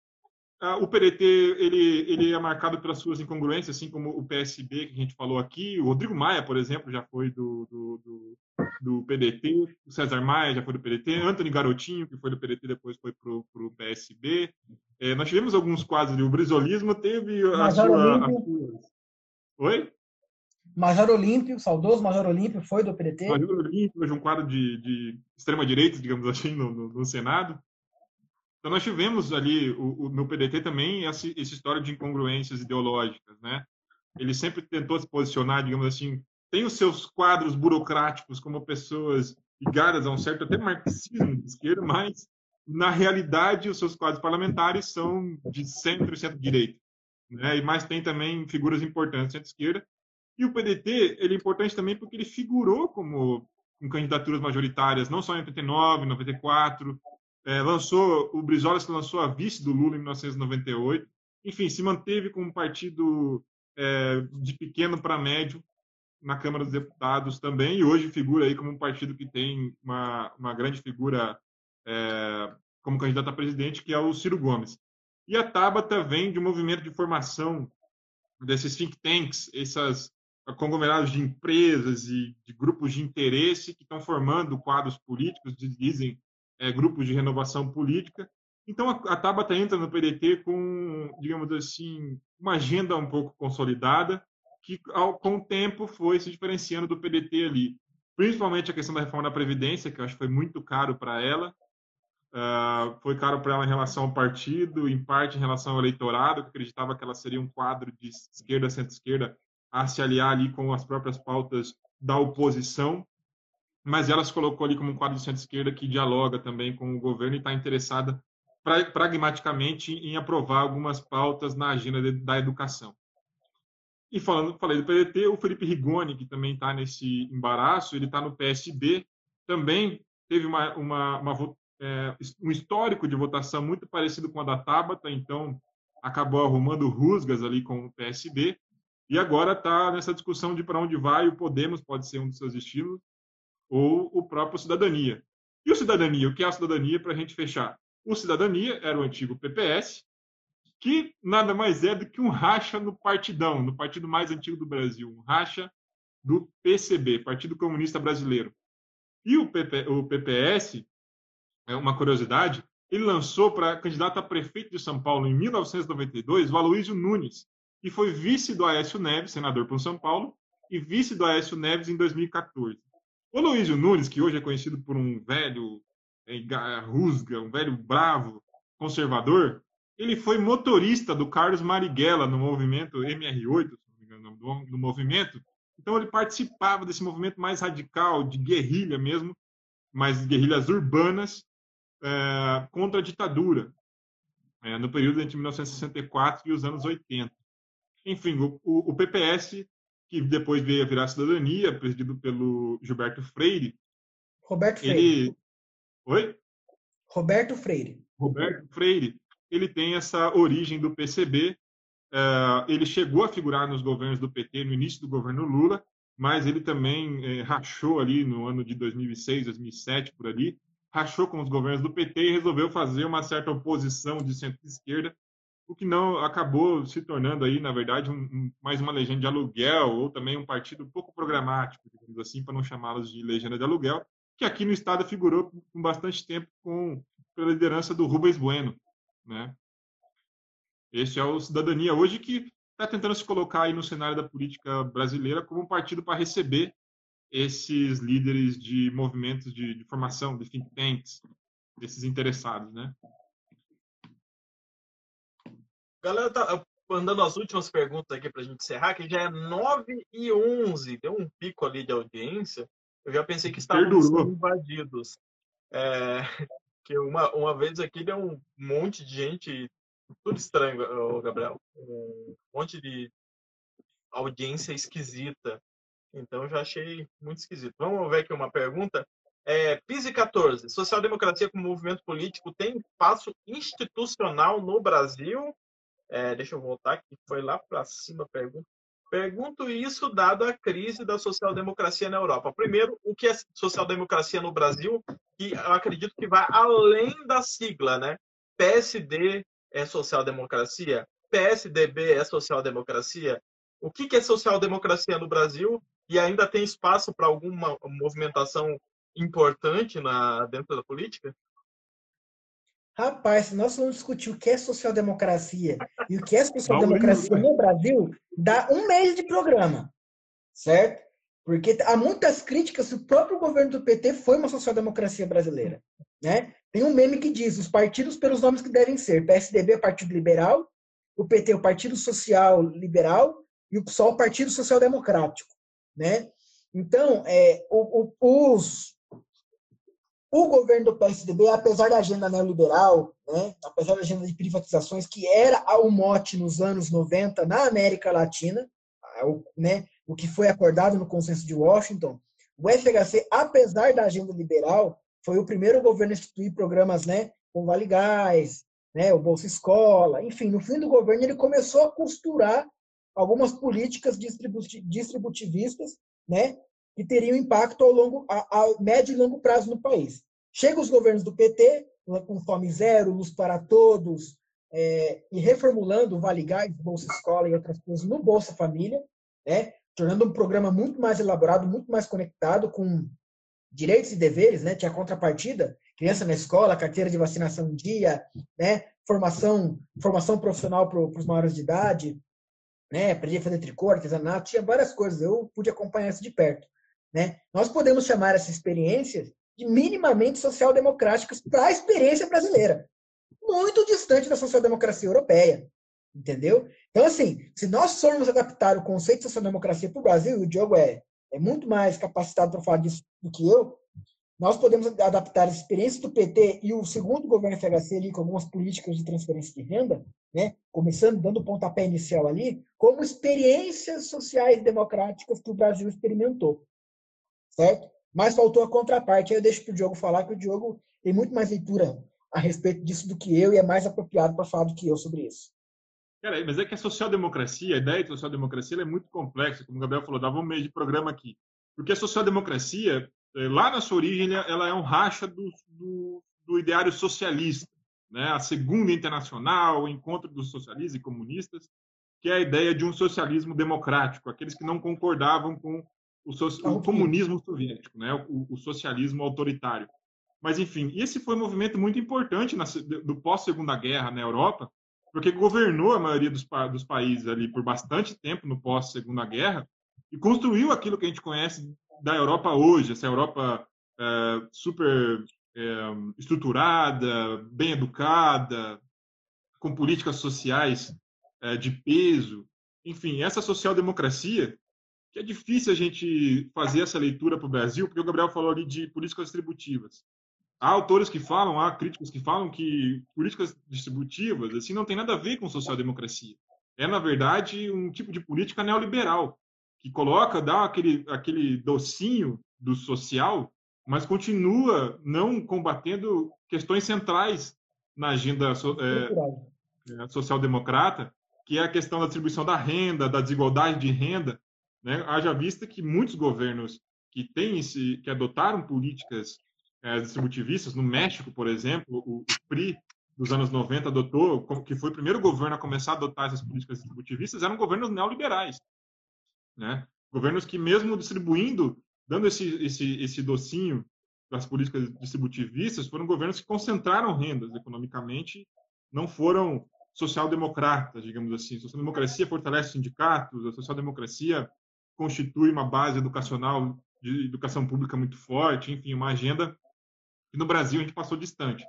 o PDT ele, ele é marcado pelas suas incongruências, assim como o PSB que a gente falou aqui. O Rodrigo Maia, por exemplo, já foi do, do, do, do PDT. O César Maia já foi do PDT. Antônio Garotinho, que foi do PDT, depois foi para o PSB. É, nós tivemos alguns quadros. O brisolismo teve a Major sua... Olímpio. Oi? Major Olímpio, saudoso Major Olímpio, foi do PDT. Major Olímpio, hoje um quadro de, de extrema-direita, digamos assim, no, no- no Senado. Então, nós tivemos ali, o, o- no PDT também, essa, essa história de incongruências ideológicas, né? Ele sempre tentou se posicionar, digamos assim, tem os seus quadros burocráticos como pessoas ligadas a um certo até marxismo de esquerda, mas, na realidade, os seus quadros parlamentares são de centro e centro-direita. Né? E mais tem também figuras importantes centro-esquerda. E o PDT, ele é importante também porque ele figurou como em candidaturas majoritárias, não só em 89, 94, é, lançou o Brizola se lançou a vice do Lula em 1998. Enfim, se manteve como um partido é, de pequeno para médio na Câmara dos Deputados também e hoje figura aí como um partido que tem uma, uma grande figura é, como candidato a presidente, que é o Ciro Gomes. E a Tabata vem de um movimento de formação desses think tanks, essas conglomerados de empresas e de grupos de interesse que estão formando quadros políticos, dizem é, grupos de renovação política. Então, a, a Tabata entra no PDT com, digamos assim, uma agenda um pouco consolidada, que, ao, com o tempo, foi se diferenciando do PDT ali. Principalmente a questão da reforma da Previdência, que eu acho que foi muito caro para ela. Uh, foi caro para ela em relação ao partido, em parte em relação ao eleitorado, que acreditava que ela seria um quadro de esquerda, centro-esquerda, a se aliar ali com as próprias pautas da oposição mas ela se colocou ali como um quadro de centro-esquerda que dialoga também com o governo e está interessada pra, pragmaticamente em aprovar algumas pautas na agenda de, da educação. E falando, falei do PDT, o Felipe Rigoni, que também está nesse embaraço, ele está no PSB, também teve uma, uma, uma é, um histórico de votação muito parecido com a da Tabata, então acabou arrumando rusgas ali com o PSB, e agora está nessa discussão de para onde vai, o Podemos pode ser um dos seus estilos, ou o próprio Cidadania. E o Cidadania, o que é a Cidadania para a gente fechar? O Cidadania era o antigo PPS, que nada mais é do que um racha no partidão, no partido mais antigo do Brasil, um racha do PCB, Partido Comunista Brasileiro. E o, PP, o PPS, é uma curiosidade, ele lançou para candidato a prefeito de São Paulo em 1992 o Aloysio Nunes, que foi vice do Aécio Neves, senador por São Paulo, e vice do Aécio Neves em 2014. O Luísio Nunes, que hoje é conhecido por um velho é, rusga, um velho bravo, conservador, ele foi motorista do Carlos Marighella no movimento MR8, engano, do, movimento. Então ele participava desse movimento mais radical, de guerrilha mesmo, mais guerrilhas urbanas é, contra a ditadura, é, no período entre 1964 e os anos 80. Enfim, o, o PPS que depois veio a virar cidadania, presidido pelo Gilberto Freire. Roberto Freire. Ele... Oi? Roberto Freire. Roberto Freire. Ele tem essa origem do PCB. Uh, ele chegou a figurar nos governos do PT no início do governo Lula, mas ele também eh, rachou ali no ano de 2006, 2007, por ali, rachou com os governos do PT e resolveu fazer uma certa oposição de centro-esquerda o que não acabou se tornando aí, na verdade, um, um, mais uma legenda de aluguel ou também um partido pouco programático, digamos assim, para não chamá-los de legenda de aluguel, que aqui no estado figurou com bastante tempo com pela liderança do Rubens Bueno, né? Esse é o Cidadania hoje que está tentando se colocar aí no cenário da política brasileira como um partido para receber esses líderes de movimentos de, de formação, de think tanks, desses interessados, né? Galera, tá mandando as últimas perguntas aqui para a gente encerrar, que já é 9 e 11, deu um pico ali de audiência. Eu já pensei que estávamos invadidos. É, (laughs) que uma, uma vez aqui deu um monte de gente tudo estranho, Gabriel. Um monte de audiência esquisita. Então já achei muito esquisito. Vamos ver aqui uma pergunta. É, PISE 14. Social-democracia como movimento político tem espaço institucional no Brasil? É, deixa eu voltar aqui, foi lá para cima a pergunta. Pergunto isso dado a crise da social-democracia na Europa. Primeiro, o que é social-democracia no Brasil? Que eu acredito que vai além da sigla, né? PSD é social-democracia? PSDB é social-democracia? O que é social-democracia no Brasil? E ainda tem espaço para alguma movimentação importante na, dentro da política? Rapaz, se nós vamos discutir o que é social-democracia e o que é social-democracia no Brasil, dá um mês de programa, certo? Porque há muitas críticas se o próprio governo do PT foi uma social-democracia brasileira, né? Tem um meme que diz os partidos pelos nomes que devem ser. PSDB é o Partido Liberal, o PT é o Partido Social Liberal e o PSOL é o Partido Social Democrático, né? Então, é, o, o, os, o governo do PSDB, apesar da agenda neoliberal, né, apesar da agenda de privatizações, que era o mote nos anos 90 na América Latina, o, né, o que foi acordado no consenso de Washington, o FHC, apesar da agenda liberal, foi o primeiro governo a instituir programas né, com Vale Gás, né, o Bolsa Escola, enfim, no fim do governo ele começou a costurar algumas políticas distributivistas né, que teriam impacto ao longo, a, a médio e longo prazo no país. Chegam os governos do PT, com Fome Zero, Luz para Todos, é, e reformulando o Vale Gás, Bolsa Escola e outras coisas no Bolsa Família, né, tornando um programa muito mais elaborado, muito mais conectado com direitos e deveres, né, tinha contrapartida, criança na escola, carteira de vacinação em dia, né, formação, formação profissional para os maiores de idade, né, aprendi a fazer tricô, artesanato, tinha várias coisas, eu pude acompanhar isso de perto. Né? Nós podemos chamar essas experiências de minimamente social-democráticas para a experiência brasileira, muito distante da social-democracia europeia. Entendeu? Então, assim, se nós formos adaptar o conceito de social-democracia para o Brasil, e o Diogo é, é muito mais capacitado para falar disso do que eu, nós podemos adaptar a experiência do PT e o segundo governo FHC ali, com algumas políticas de transferência de renda, né, começando, dando o pontapé inicial ali, como experiências sociais democráticas que o Brasil experimentou certo? Mas faltou a contraparte. Aí eu deixo para o Diogo falar, que o Diogo tem muito mais leitura a respeito disso do que eu e é mais apropriado para falar do que eu sobre isso. Cara, mas é que a social-democracia, a ideia de social-democracia é muito complexa, como o Gabriel falou, dava um meio de programa aqui. Porque a social-democracia, eh, lá na sua origem, ela é um racha do, do, do ideário socialista. Né? A Segunda Internacional, o Encontro dos Socialistas e Comunistas, que é a ideia de um socialismo democrático, aqueles que não concordavam com o, so o comunismo soviético, né? O, o, socialismo autoritário. Mas, enfim, esse foi um movimento muito importante na, do pós-segunda guerra na Europa, porque governou a maioria dos, dos países ali por bastante tempo no pós-segunda guerra e construiu aquilo que a gente conhece da Europa hoje, essa Europa é, super é, estruturada, bem educada, com políticas sociais é, de peso. Enfim, essa social-democracia que é difícil a gente fazer essa leitura para o Brasil, porque o Gabriel falou ali de políticas distributivas. Há autores que falam, há críticos que falam que políticas distributivas assim não tem nada a ver com social-democracia. É, na verdade, um tipo de política neoliberal, que coloca, dá aquele, aquele docinho do social, mas continua não combatendo questões centrais na agenda é, é, social-democrata, que é a questão da distribuição da renda, da desigualdade de renda, né? Haja vista que muitos governos que têm esse, que adotaram políticas é, distributivistas, no México, por exemplo, o, o PRI dos anos 90 adotou, que foi o primeiro governo a começar a adotar essas políticas distributivistas, eram governos neoliberais, né? Governos que mesmo distribuindo, dando esse esse esse docinho das políticas distributivistas, foram governos que concentraram rendas economicamente, não foram social-democratas, digamos assim. A social-democracia fortalece sindicatos, a social-democracia constitui uma base educacional de educação pública muito forte, enfim, uma agenda que no Brasil a gente passou distante.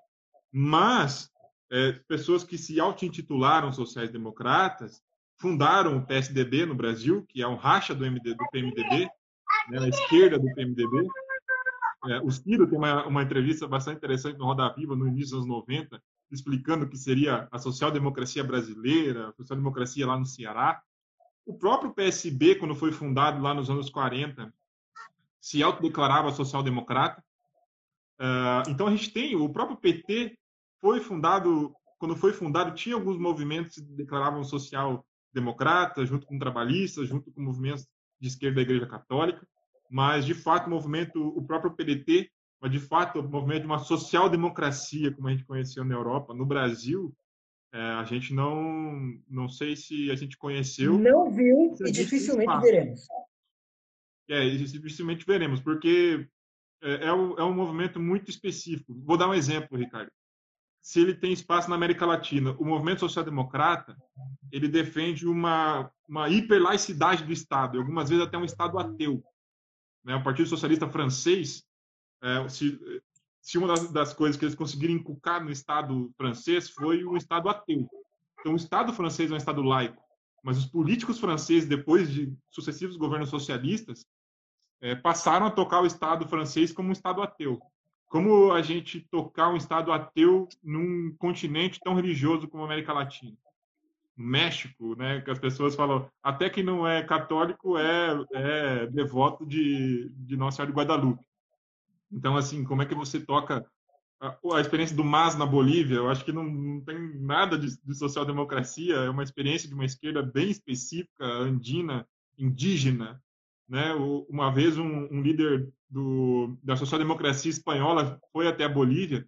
Mas é, pessoas que se auto-intitularam sociais-democratas fundaram o PSDB no Brasil, que é um racha do, MD, do PMDB, né, a esquerda do PMDB. É, o Ciro tem uma, uma entrevista bastante interessante no Roda Viva, no início dos anos 90, explicando o que seria a social-democracia brasileira, a social-democracia lá no Ceará. O próprio PSB, quando foi fundado lá nos anos 40, se autodeclarava social-democrata. Uh, então a gente tem o próprio PT foi fundado quando foi fundado tinha alguns movimentos que se declaravam social-democratas junto com trabalhistas, junto com movimentos de esquerda da Igreja Católica, mas de fato o movimento o próprio PDT, mas de fato o movimento de uma social-democracia como a gente conheceu na Europa, no Brasil é, a gente não não sei se a gente conheceu. Não viu e dificilmente veremos. É, dificilmente veremos, porque é, é, um, é um movimento muito específico. Vou dar um exemplo, Ricardo. Se ele tem espaço na América Latina, o movimento social-democrata ele defende uma, uma hiperlaicidade do Estado, e algumas vezes até um Estado ateu. Né? O Partido Socialista francês, é, se, se uma das, das, coisas que eles conseguiram inculcar no Estado francês foi um Estado ateu. Então, o Estado francês é um Estado laico, mas os políticos franceses, depois de sucessivos governos socialistas, é, passaram a tocar o Estado francês como um Estado ateu. Como a gente tocar um Estado ateu num continente tão religioso como a América Latina? México, né, que as pessoas falam, até que não é católico é, é devoto de, de Nossa Senhora de Guadalupe. Então, assim, como é que você toca a, a experiência do MAS na Bolívia? Eu acho que não, não tem nada de, de social-democracia, é uma experiência de uma esquerda bem específica, andina, indígena, né? Uma vez um, um líder do, da social-democracia espanhola foi até a Bolívia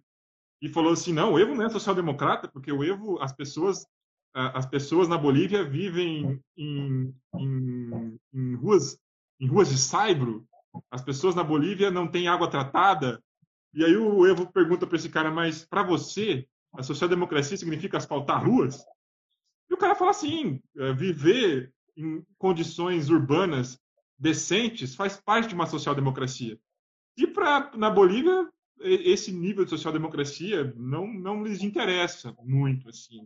e falou assim: não, o Evo não é social-democrata, porque o Evo, as pessoas, as pessoas na Bolívia vivem em, em, em ruas, em ruas de saibro, as pessoas na Bolívia não têm água tratada. E aí o Evo pergunta para esse cara: mas para você, a social-democracia significa asfaltar ruas? E o cara fala assim: é, viver em condições urbanas decentes faz parte de uma social-democracia. E para na Bolívia esse nível de social-democracia não não lhes interessa muito assim,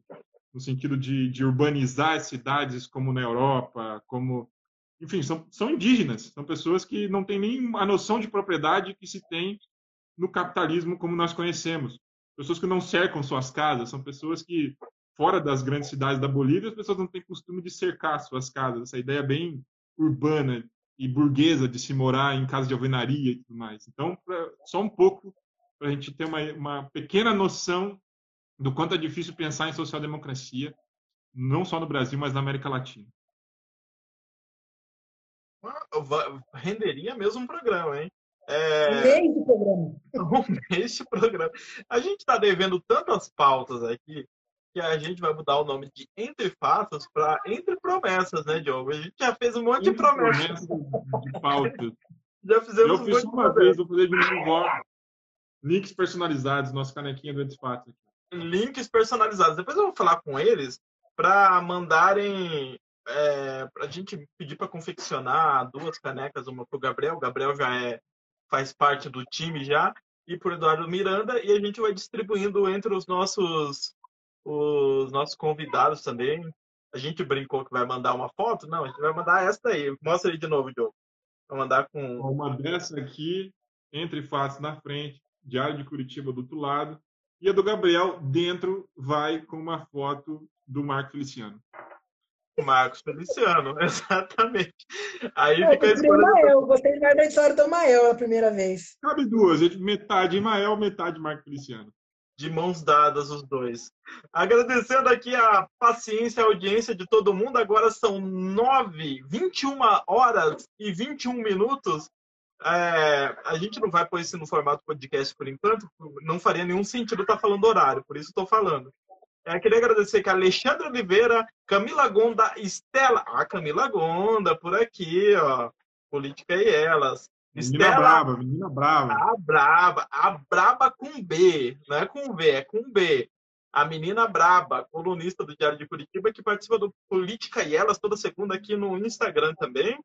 no sentido de, de urbanizar as cidades como na Europa, como enfim, são, são indígenas, são pessoas que não têm nem a noção de propriedade que se tem no capitalismo como nós conhecemos. Pessoas que não cercam suas casas, são pessoas que, fora das grandes cidades da Bolívia, as pessoas não têm costume de cercar suas casas. Essa ideia bem urbana e burguesa de se morar em casa de alvenaria e tudo mais. Então, pra, só um pouco para a gente ter uma, uma pequena noção do quanto é difícil pensar em social-democracia, não só no Brasil, mas na América Latina. Renderia mesmo um programa, hein? É... Um mês de programa. (laughs) Um mês de programa. A gente está devendo tantas pautas aqui que a gente vai mudar o nome de Entre Fatos para Entre Promessas, né, Diogo? A gente já fez um monte de promessas. De pautas. já fizemos Eu fiz um uma vez, vou fazer de novo. Links personalizados, nossa canequinha do Entre Fatos. Links personalizados. Depois eu vou falar com eles para mandarem é, a gente pedir para confeccionar duas canecas, uma para o Gabriel, o Gabriel já é, faz parte do time já, e para o Eduardo Miranda, e a gente vai distribuindo entre os nossos os nossos convidados também. A gente brincou que vai mandar uma foto? Não, a gente vai mandar esta aí. Mostra aí de novo, Diogo. Vai mandar com. Uma dessa aqui, entre fatos na frente, Diário de Curitiba do outro lado. E a do Gabriel, dentro, vai com uma foto do Marco Feliciano. Marcos Feliciano, (laughs) exatamente. Aí é, fica a história. Mael, gostei mais da história do Mael a primeira vez. Cabe duas, metade Mael, metade Marco Feliciano de mãos dadas os dois. Agradecendo aqui a paciência e a audiência de todo mundo. Agora são 9, 21 horas e 21 minutos. É, a gente não vai pôr isso no formato podcast por enquanto, não faria nenhum sentido estar falando horário, por isso estou falando. É, queria agradecer que Alexandre Oliveira, Camila Gonda, Estela. Ah, Camila Gonda, por aqui, ó. Política e elas. Menina Estela, brava, menina brava. A braba, a braba com B, não é com V, é com B. A menina braba, colunista do Diário de Curitiba, que participa do Política e Elas toda segunda aqui no Instagram também.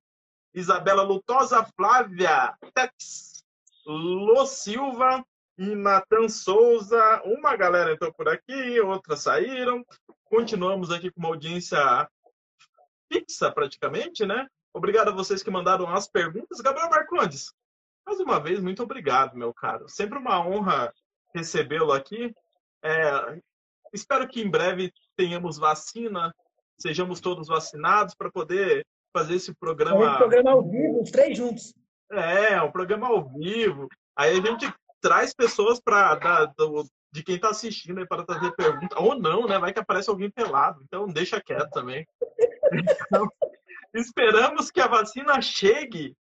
Isabela Lutosa, Flávia Tex, Lô Silva e Natan Souza. Uma galera entrou por aqui, outras saíram. Continuamos aqui com uma audiência fixa, praticamente, né? Obrigado a vocês que mandaram as perguntas. Gabriel Marcondes, mais uma vez, muito obrigado, meu caro. Sempre uma honra recebê-lo aqui. É, Espero que em breve tenhamos vacina, sejamos todos vacinados para poder fazer esse programa. Um programa ao vivo, os três juntos. É, um programa ao vivo. Aí a gente traz pessoas para de quem está assistindo para trazer perguntas. Ou não, né? Vai que aparece alguém pelado. Então deixa quieto também. Então, esperamos que a vacina chegue,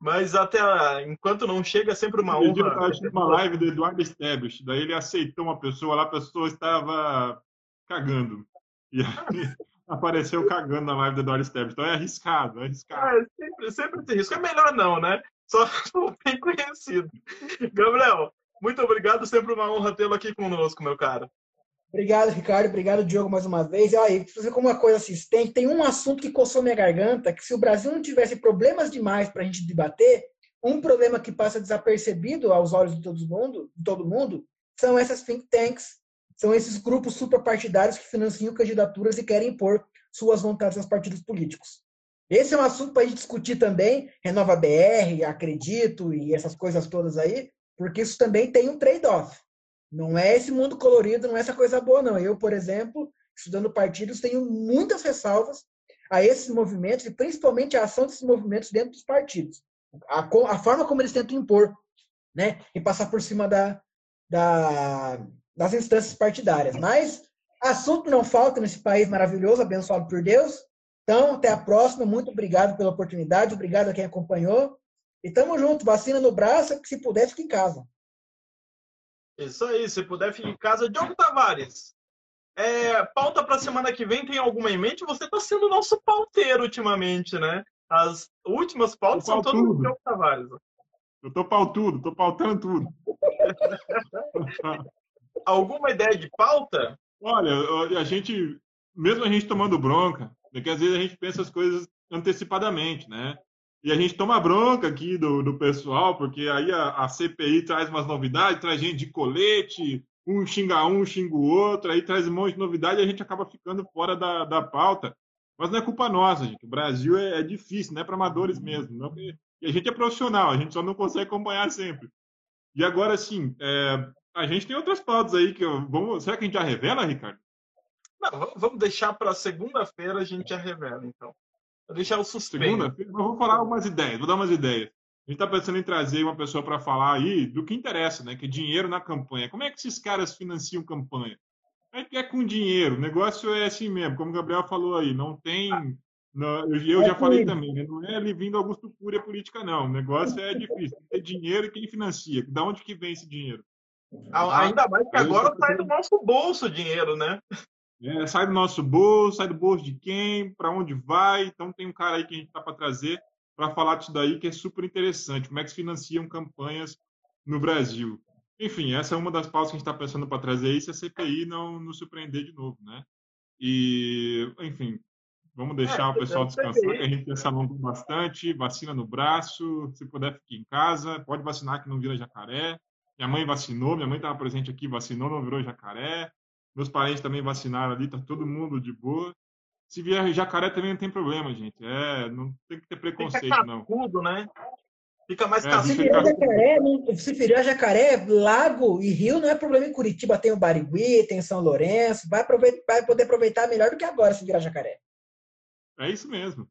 mas até enquanto não chega, é sempre uma honra. Eu uma live do Eduardo Esteves, daí ele aceitou uma pessoa lá, a pessoa estava cagando. E aí (laughs) apareceu cagando na live do Eduardo Esteves. Então é arriscado, é arriscado. É, sempre, sempre tem risco. É melhor não, né? Só (laughs) bem conhecido. Gabriel, muito obrigado, sempre uma honra tê-lo aqui conosco, meu cara. Obrigado, Ricardo. Obrigado, Diogo, mais uma vez. E aí, fazer como uma coisa assistente, tem um assunto que coçou minha garganta, que se o Brasil não tivesse problemas demais para a gente debater, um problema que passa desapercebido aos olhos de todo mundo, de todo mundo, são essas think tanks, são esses grupos superpartidários que financiam candidaturas e querem impor suas vontades aos partidos políticos. Esse é um assunto para a gente discutir também, Renova BR, Acredito e essas coisas todas aí, porque isso também tem um trade-off. Não é esse mundo colorido, não é essa coisa boa, não. Eu, por exemplo, estudando partidos, tenho muitas ressalvas a esses movimentos e principalmente a ação desses movimentos dentro dos partidos. A, a forma como eles tentam impor né, e passar por cima da, da, das instâncias partidárias. Mas assunto não falta nesse país maravilhoso, abençoado por Deus. Então, até a próxima. Muito obrigado pela oportunidade. Obrigado a quem acompanhou. E tamo junto, vacina no braço, que se puder, fique em casa. Isso aí, se puder, fique em casa. Diogo Tavares, é, pauta para semana que vem, tem alguma em mente? Você está sendo nosso pauteiro ultimamente, né? As últimas pautas são todas do Diogo Tavares. Eu tô pautudo, tô pautando tudo. (laughs) alguma ideia de pauta? Olha, a gente, mesmo a gente tomando bronca, é que às vezes a gente pensa as coisas antecipadamente, né? E a gente toma bronca aqui do, do pessoal, porque aí a, a, CPI traz umas novidades, traz gente de colete, um xinga um, xinga o outro, aí traz um monte de novidade e a gente acaba ficando fora da, da pauta. Mas não é culpa nossa, gente. O Brasil é, é difícil, não é para amadores mesmo. Não, e a gente é profissional, a gente só não consegue acompanhar sempre. E agora, sim, é, a gente tem outras pautas aí que eu, vamos. Será que a gente já revela, Ricardo? Não, vamos deixar para segunda-feira a gente já revela, então. Vou deixar o suspense. Segunda-feira, vou falar umas ideias, vou dar umas ideias. A gente está pensando em trazer uma pessoa para falar aí do que interessa, né? Que é dinheiro na campanha. Como é que esses caras financiam campanha? É que é com dinheiro. O negócio é assim mesmo, como o Gabriel falou aí. Não tem. Não, eu, já falei também, né? não é ali vindo Augusto Cury a política, não. O negócio é difícil. Tem dinheiro e quem financia. Da onde que vem esse dinheiro? Ainda mais que agora sai do nosso bolso o dinheiro, né? É, sai do nosso bolso, sai do bolso de quem, para onde vai. Então tem um cara aí que a gente está para trazer para falar disso daí que é super interessante. Como é que se financiam campanhas no Brasil? Enfim, essa é uma das pautas que a gente está pensando para trazer aí, se a CPI não nos surpreender de novo, né? E, enfim, vamos deixar é, o pessoal descansar, que a gente pensa longo bastante, vacina no braço, se puder ficar em casa, pode vacinar que não vira jacaré. Minha mãe vacinou, minha mãe estava presente aqui, vacinou, não virou jacaré. Meus parentes também vacinaram ali, tá todo mundo de boa. Se vier jacaré também não tem problema, gente. É, não tem que ter preconceito, Fica não. Tudo, né? Fica mais é, se, virar jacaré, se virar jacaré, lago e rio não é problema em Curitiba. Tem o Barigui, tem São Lourenço. Vai, vai poder aproveitar melhor do que agora se virar jacaré. É isso mesmo.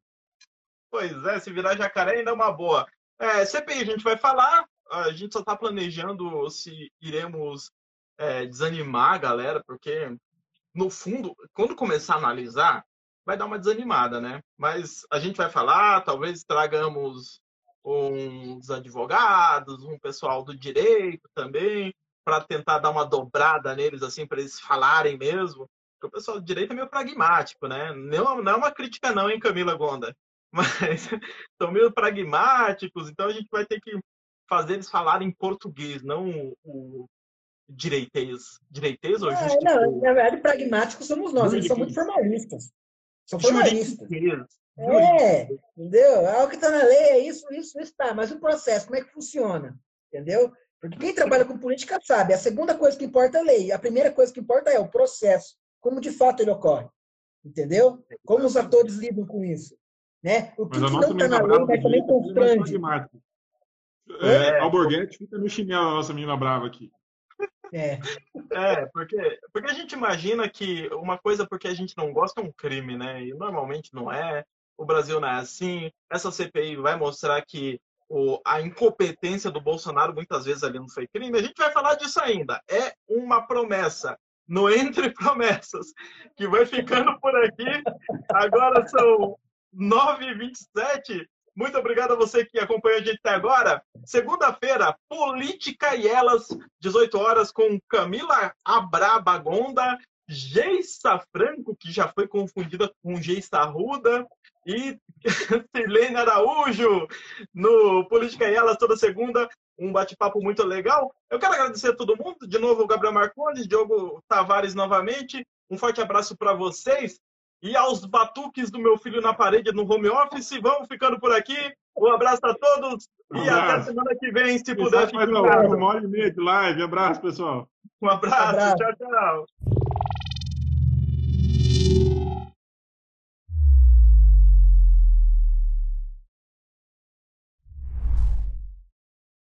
Pois é, se virar jacaré ainda é uma boa. É, CPI, a gente vai falar. A gente só está planejando se iremos é, desanimar a galera, porque no fundo, quando começar a analisar, vai dar uma desanimada, né? Mas a gente vai falar, talvez tragamos uns advogados, um pessoal do direito também, para tentar dar uma dobrada neles, assim, para eles falarem mesmo. Porque o pessoal do direito é meio pragmático, né? Não, não é uma crítica, não, hein, Camila Gonda? (laughs) Mas são meio pragmáticos, então a gente vai ter que fazer eles falarem português, não o, direitez, direitez ou é, justiça? Não, na verdade, pragmáticos somos nós, eles são muito formalistas. São formalistas. É, entendeu? É o que está na lei, é isso, isso, isso, tá. Mas o processo, como é que funciona? Entendeu? Porque quem trabalha com política sabe, a segunda coisa que importa é a lei, a primeira coisa que importa é o processo, como de fato ele ocorre. Entendeu? Como os atores lidam com isso. Né? O que, que não está na lei, mas também constrange. É, é, Alborguete fica no chinelo a nossa menina brava aqui. É. É, porque, porque a gente imagina que uma coisa porque a gente não gosta é um crime, né? E normalmente não é. O Brasil não é assim. Essa CPI vai mostrar que o, a incompetência do Bolsonaro muitas vezes ali não foi crime. A gente vai falar disso ainda. É uma promessa no Entre (laughs) Promessas, que vai ficando por aqui. Agora são 9h27. Muito obrigado a você que acompanhou a gente até agora. Segunda-feira, Política e Elas, 18 horas, com Camila Abrabagonda, Geissa Franco, que já foi confundida com Geissa Ruda, e (laughs) Silene Araújo, no Política e Elas, toda segunda. Um bate-papo muito legal. Eu quero agradecer a todo mundo. De novo, o Gabriel Marcondes, Diogo Tavares novamente. Um forte abraço para vocês e aos batuques do meu filho na parede no home office. Vamos ficando por aqui. Um abraço a todos Um e abraço. até semana que vem, se puder. vivo, uma hora e meia de live. Abraço, pessoal. Um abraço. Abraço. Tchau, tchau.